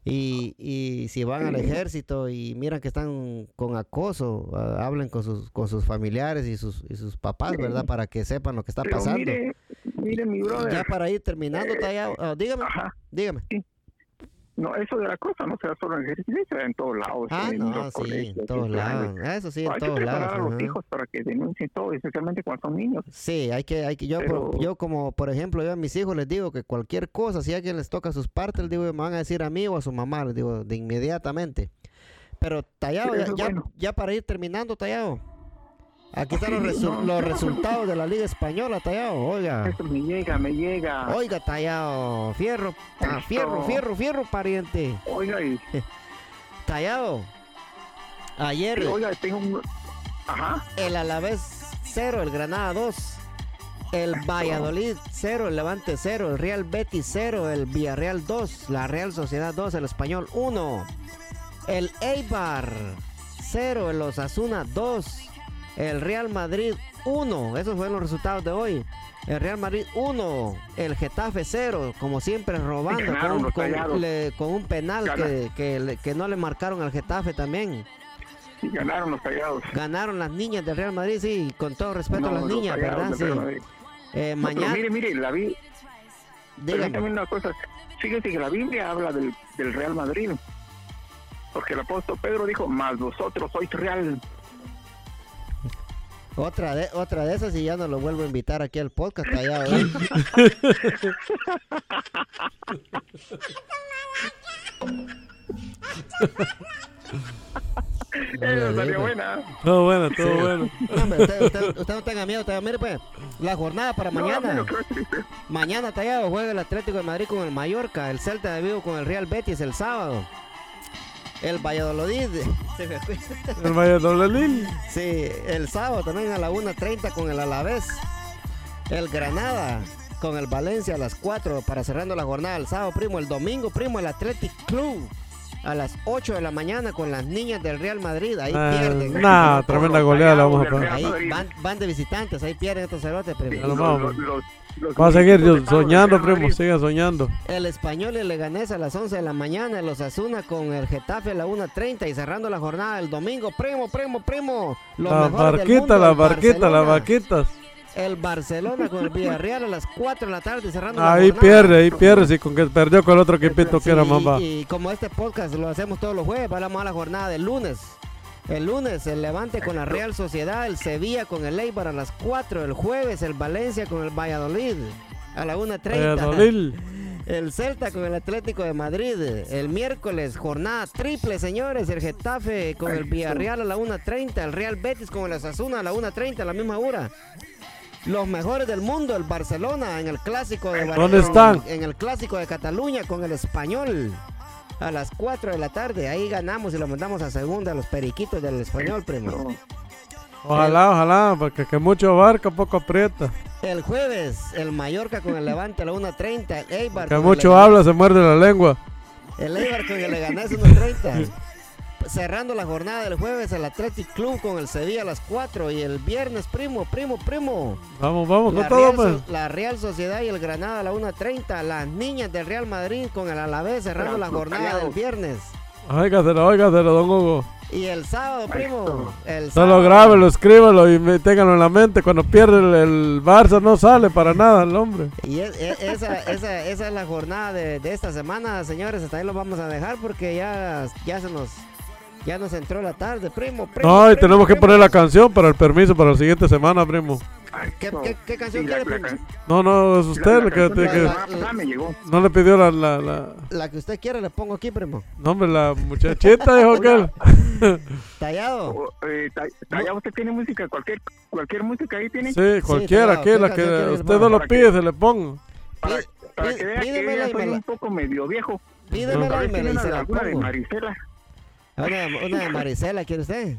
Y, y si van al ejército y miran que están con acoso, hablen con sus, con sus familiares y sus, y sus papás, ¿verdad? Para que sepan lo que está Pero pasando. mire, mire mi brother. Ya para ir terminando, Eh, ah, dígame, Ajá. dígame. No, eso de la cosa no se da solo en el da en todos lados. Ah, en no, los sí, colegios, en todos lados. Eso sí, en Hay que preparar lados. a los ajá. hijos para que denuncien todo, especialmente cuando son niños. Sí, hay que, hay que, yo, por- Pero- yo como, por ejemplo, yo a mis hijos les digo que cualquier cosa, si alguien les toca sus partes, les digo, me van a decir a mí o a su mamá, les digo, de inmediatamente. Pero, Tallado, ya, ya, bueno. ya para ir terminando, Tallado. Aquí están los, Sí, resu- no. los resultados de la Liga Española, Tallado, oiga. Eso me llega, me llega. Oiga, Tallado, fierro, ah, fierro, fierro, fierro, pariente. Oiga, y, Tallado, ayer y oiga, tengo un... Ajá. el Alavés 0, el Granada 2, el Valladolid 0, el Levante 0, el Real Betis 0, el Villarreal 2, la Real Sociedad 2, el Español 1, el Eibar 0, el Osasuna 2, el Real Madrid 1, esos fueron los resultados de hoy. El Real Madrid 1, el Getafe 0, como siempre robando con Ganaron un, los con- Rayados. le- con un penal que, que no le marcaron al Getafe también. Y ganaron los callados. Ganaron las niñas del Real Madrid, sí, con todo respeto a las niñas, ¿verdad? Sí. Eh, No, mañana, mire, mire, la vi, dígame. Una cosa. Fíjese que la Biblia habla del, del Real Madrid. Porque el apóstol Pedro dijo, más vosotros sois real. Otra de, otra de esas y ya no lo vuelvo a invitar aquí al podcast allá, sí, salió pues. buena. Todo bueno, todo bueno. No, hombre, usted, usted- usted no tenga miedo, usted- mire pues, la jornada para No, mañana. triste. Mañana Tallado juega el Atlético de Madrid con el Mallorca, el Celta de Vigo con el Real Betis el sábado. El Valladolid, se me fue. El Valladolid. Sí, el sábado también a la 1.30 con el Alavés. El Granada con el Valencia a las 4 para cerrando la jornada el sábado, primo. El domingo, primo, el Athletic Club a las 8 de la mañana con las niñas del Real Madrid. Ahí Ah, pierden. nah, tremenda goleada le vamos a poner. Ahí van, van de visitantes, ahí pierden estos cerotes, primo. Los- los- los Va a seguir soñando, primo, siga soñando. El Español y el Leganés a las 11 de la mañana, el Osasuna con el Getafe a la 1.30 y cerrando la jornada el domingo. Primo, primo, primo. Los Las mejores del mundo, las el barquitas, las. El Barcelona con el Villarreal a las 4 de la tarde cerrando la Ahí pierde, ahí pierde, sí, con que perdió con el otro equipito que era Sí, va. y, y como este podcast lo hacemos todos los jueves, vamos a la jornada del lunes. El lunes el Levante con la Real Sociedad, el Sevilla con el Eibar a las 4, el jueves el Valencia con el Valladolid a la 1.30. Valladolid. El Celta con el Atlético de Madrid. El miércoles, jornada triple, señores. El Getafe con el Villarreal a la 1.30. El Real Betis con el Osasuna a la 1.30, a la misma hora. Los mejores del mundo, el Barcelona en el clásico de Bar- ¿Dónde están? En el clásico de Cataluña con el Español. A las 4 de la tarde. Ahí ganamos y lo mandamos a segunda a los periquitos del Español, primo. Ojalá, ojalá, porque que mucho abarca, poco aprieta. El jueves, el Mallorca con el Levante a la 1.30. El Eibar Que mucho habla, se muerde la lengua. El Eibar con el Leganés 1.30. Cerrando la jornada del jueves, el Athletic Club con el Sevilla a las 4. Y el viernes, primo, primo, primo. Vamos, vamos La con todo, Real, pues. So- la Real Sociedad y el Granada a la 1.30. Las niñas del Real Madrid con el Alavés cerrando la jornada del viernes. Óigaselo, óigaselo, don Hugo. Y el sábado, primo. El Solo sábado, grábelo, escríbelo y ténganlo en la mente. Cuando pierde el, el Barça no sale para nada el hombre. Y es- es- esa, esa, esa es la jornada de, de esta semana, señores. Hasta ahí lo vamos a dejar porque ya, ya se nos ya nos entró la tarde, primo. primo No, y primo, tenemos que primo. poner la canción para el permiso para la siguiente semana, primo. ay, ¿Qué, no. qué, qué canción Sí, la- quiere, la primo? No, no, es usted la el que, que- la me llegó. no le pidió la, la, la- La que usted quiera le pongo aquí, primo. no, hombre, la muchachita dijo aquel. Tallado. O, eh, ta- ta- ya usted tiene música, cualquier cualquier música ahí tiene. Sí, cualquiera, claro, aquí, ¿qué la que usted no lo pide, que- se le pongo. Para, para que vea que soy un poco medio viejo. Pídemela y me la, alguna de. Una, una de Marisela, ¿quiere usted?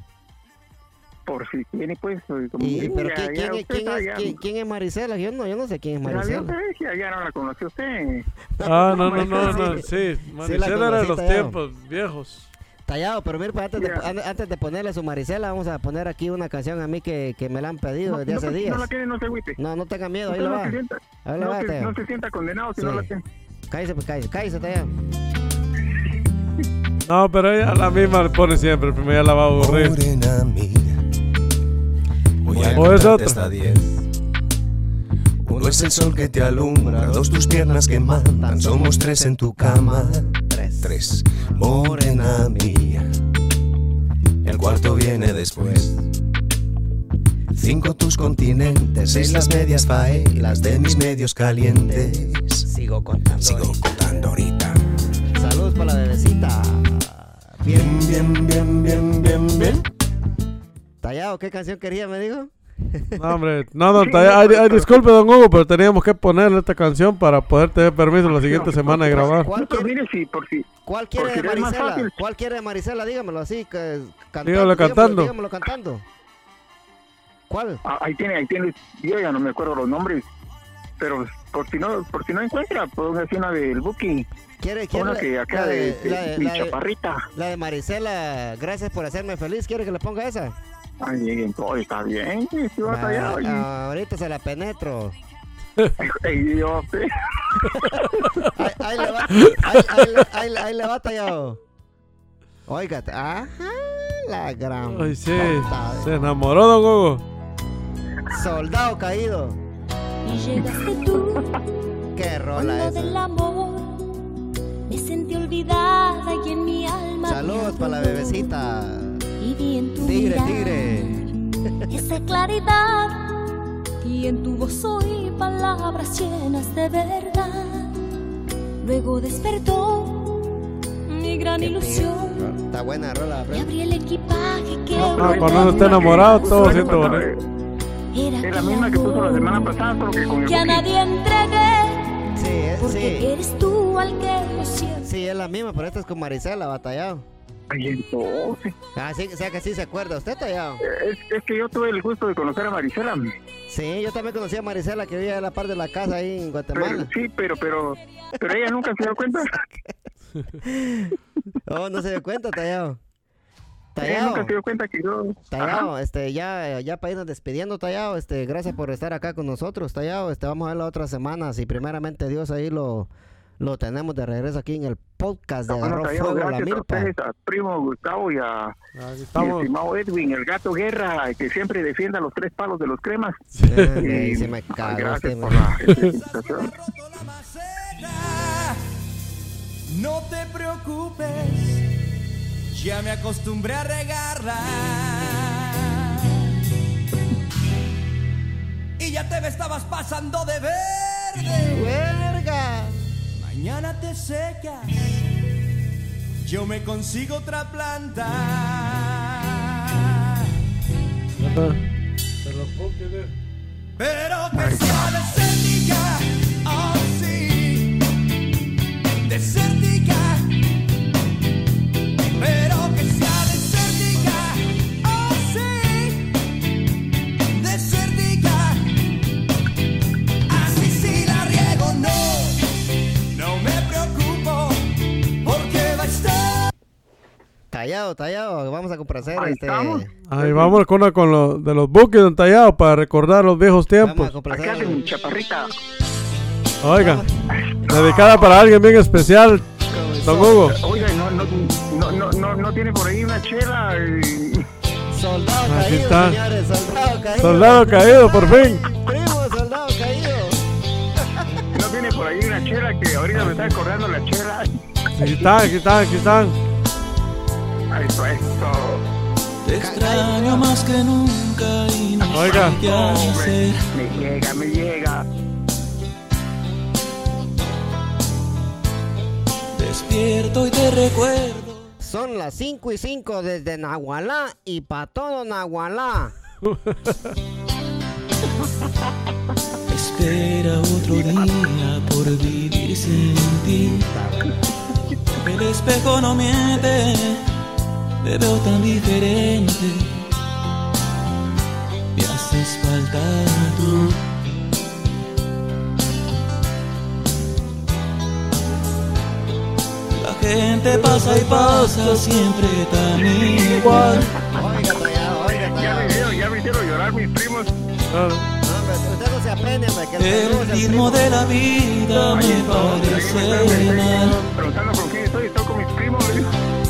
por si tiene pues. como Y, pero ya- ¿quién, ya quién, es- quién es, ya- quién, quién es Marisela? Yo no, yo no sé quién es Marisela. ya, ya no la conoció usted. Ah, no, no, no, no, sí. sí. Sí, la Maricela era de los Tallado. tiempos viejos. Tallado, pero mira, pues, antes, de, Ya. an- antes de ponerle su Maricela, vamos a poner aquí una canción a mí que, que me la han pedido No, desde no, hace no, días. la tiene, no se agüite. No, no tenga miedo, ahí lo no va. sienta, Ahí lo no, va, se, no se sienta condenado si Sí. no la tiene. Cállese, pues cállese, cállese, Tallado. No, pero ella la misma le pone siempre. Primero ya la va a aburrir. Morena mía, voy a O es otra. hasta diez. Uno es el sol que te alumbra, dos tus piernas que mandan, somos tres en tu cama. Tres. Tres, morena mía. El cuarto viene después. Cinco tus continentes, seis las medias faelas de mis medios calientes. Sigo contando. Sigo contando ahorita. Para la bebecita. Bien. Bien, bien, bien, bien, bien, bien. Tallado, ¿qué canción quería, me dijo? No, hombre. No, no, está- ay, ay, disculpe, don Hugo, pero teníamos que ponerle esta canción para poder tener permiso la siguiente semana de grabar. ¿Cuál quiere, mire, si por si. cuál quiere de Marisela? ¿Cuál quiere de Marisela? Dígamelo así, que, cantando. Dígamelo- cantando. Dígamelo cantando. ¿Cuál? ah, ahí tiene, ahí tiene. Yo ya no me acuerdo los nombres. Pero por si no, por si no encuentra, puedo decir una del Buki. ¿Quiere, quiere Una la- que acá la de, de, de- la de- mi la de- chaparrita. la de Marisela, gracias por hacerme feliz. ¿Quiere que le ponga esa? Ay, bien, todo está bien. Sí, sí, va Va, allá, oye. ahorita se la penetro. Ay, Dios, eh. Ahí, ahí le va, ahí, ahí le- ahí le- ahí le va tallado. Óigate, ajá, la gran Ay, sí. puta. Se enamoró, don Hugo. Soldado caído. Y llegaste tú, Qué rola esa. del amor. Me sentí olvidada y en mi alma. Saludos había para la bebecita. Y vi en tu Tigre, mirar tigre. Esa claridad. Y en tu voz oí palabras llenas de verdad. Luego despertó mi gran Qué ilusión. tigre. Está buena rola, Y abrí el equipaje que No, guardé cuando uno está en enamorado, todo siente bonito. Era Es la misma que puso la semana pasada, solo que con el que a nadie entregué. Sí, es, Porque sí. eres tú al que yo siento. Sí, es la misma, pero esta es con Marisela, batallado. Ay, entonces. Ah, sí, o sea que sí se acuerda. ¿Usted, tallado? Es, es que yo tuve el gusto de conocer a Marisela. Sí, yo también conocí a Marisela que vivía a la par de la casa ahí en Pero, Guatemala. sí, pero, pero, pero ella nunca se dio cuenta. Oh, no se dio cuenta, tallado. Tallado. nunca se dio cuenta que yo. Tallado, este, ya, ya para irnos despidiendo, Tallado, este, gracias por estar acá con nosotros, Tallado, este, vamos a ver la otra semana, si primeramente Dios ahí lo, lo tenemos de regreso aquí en el podcast de Bueno, Agarró Fuego la gracias a Milpa. ustedes, a primo Gustavo y a mi estamos. estimado Edwin, el gato guerra, que siempre defienda los tres palos de los cremas. Ah, Y, ahí se me cagó gracias por la. No te preocupes, ya me acostumbré a regarla. Y ya te me estabas pasando de verde. ¡Verga! Mañana te secas, yo me consigo otra planta. Pero que sea desértica, oh sí, desértica. Pero Tallado, Tallado, vamos a complacer, Ahí este, estamos. Ahí vamos con una con lo, de los buques entallados para recordar los viejos vamos a tiempos. complacer. Acá chaparrita. Oiga, dedicada para alguien bien especial, don Hugo. Oiga, no, no, no, no, no, no tiene por ahí una chela. y- Soldado Aquí caído, está. señores, soldado caído. Soldado caído, por fin. Primo, soldado caído. No tiene por ahí una chela que ahorita me está acordando la chela. Aquí están, aquí están, aquí están. Eso. Te extraño más que nunca y no Oiga. sé qué hacer. Me llega, me llega. Despierto y te recuerdo. Son las 5 y 5 desde Nahualá y para todo Nahualá. Espera otro día por vivir sin ti. El espejo no miente, te veo tan diferente. Me haces falta tú. La gente pasa y pasa siempre tan igual. Oiga, Ya me hicieron, llorar mis primos. El ritmo de la vida me parece mal. Preguntando con quién estoy, estoy con mis primos. le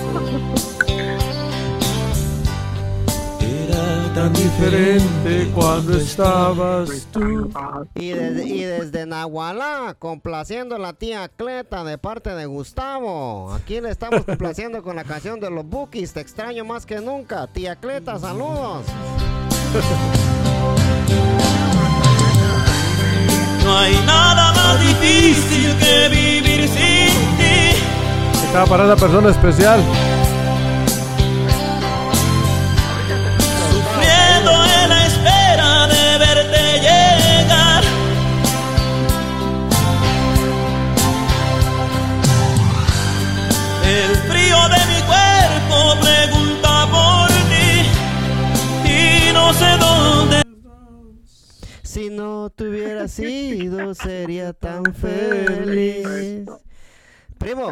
Tan diferente cuando estabas tú. Y desde, y desde Nahualá, complaciendo a la tía Cleta de parte de Gustavo. Aquí le estamos complaciendo con la canción de los Bookies. Te extraño más que nunca. Tía Cleta, saludos. No hay nada más difícil que vivir sin ti. Estaba para esa persona especial. Si no te hubiera sido, sería tan feliz. Primo,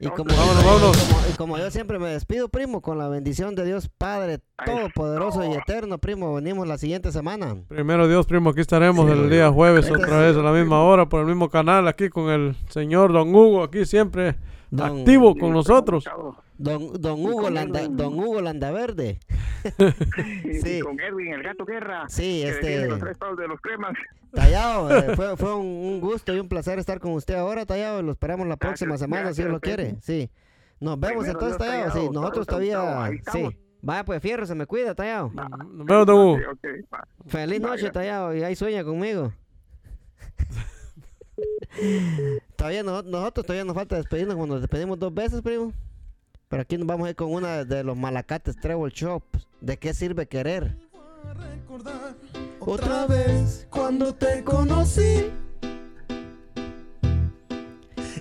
y como, Vámonos, y vámonos. como- y como yo siempre me despido, primo, con la bendición de Dios Padre Todopoderoso y Eterno, primo, venimos la siguiente semana. Primero Dios, primo, aquí estaremos el día jueves otra vez a la misma hora por el mismo canal aquí con el señor Don Hugo aquí siempre Don- activo con nosotros. Don, don Hugo Landa, Don Hugo Landaverde. Sí. con Edwin, el gato guerra. Sí, este- los tres palos de los cremas. Tallado, eh, fue, fue un, un gusto y un placer estar con usted ahora, Tallado. Lo esperamos la próxima Gracias, semana, si Dios lo gracias, quiere. Sí. Nos vemos Primero entonces, Dios, Tallado. Sí, Tallado. nosotros todavía. Sí. Vaya, pues fierro, se me cuida, Tallado. Nos vemos, Don Hugo. Feliz noche, Tallado. Y ahí sueña conmigo. todavía no- nosotros todavía nos falta despedirnos cuando nos despedimos dos veces, primo. Pero aquí nos vamos a ir con una de los malacates Treble Shop. ¿De qué sirve querer? Otra vez cuando te conocí.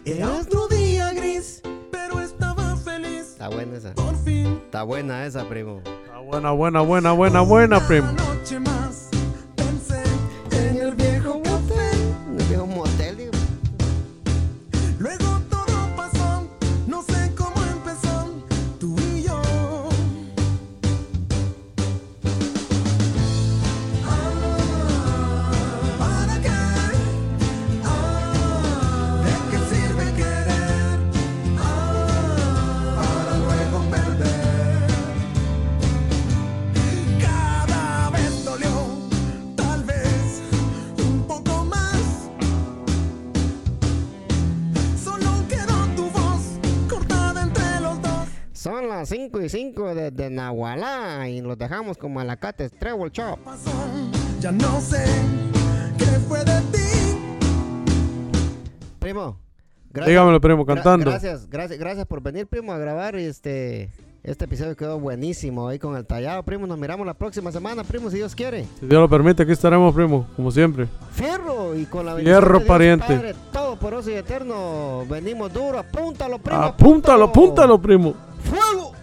Era otro día gris, pero estaba feliz. Está buena esa. Por fin, Está buena esa, primo. Ah, Buena, buena, buena, buena, buena, primo. Las 5 y 5 desde Nahualá y los dejamos con Malacates Treble Shop. Pasó, ya no sé qué fue de ti. Primo. Gracias, Dígamelo, primo, gra- cantando. gracias, gracias, gracias por venir, primo, a grabar. Y este, este episodio quedó buenísimo ahí con el tallado, primo. Nos miramos la próxima semana, primo, si Dios quiere. Si Dios lo permite, aquí estaremos, primo, como siempre. Fierro y con la Fierro, bendición de Dios pariente. Padre Todopoderoso y Eterno, venimos duro. Apúntalo, primo. Apúntalo, apúntalo, primo. ¡Fuego!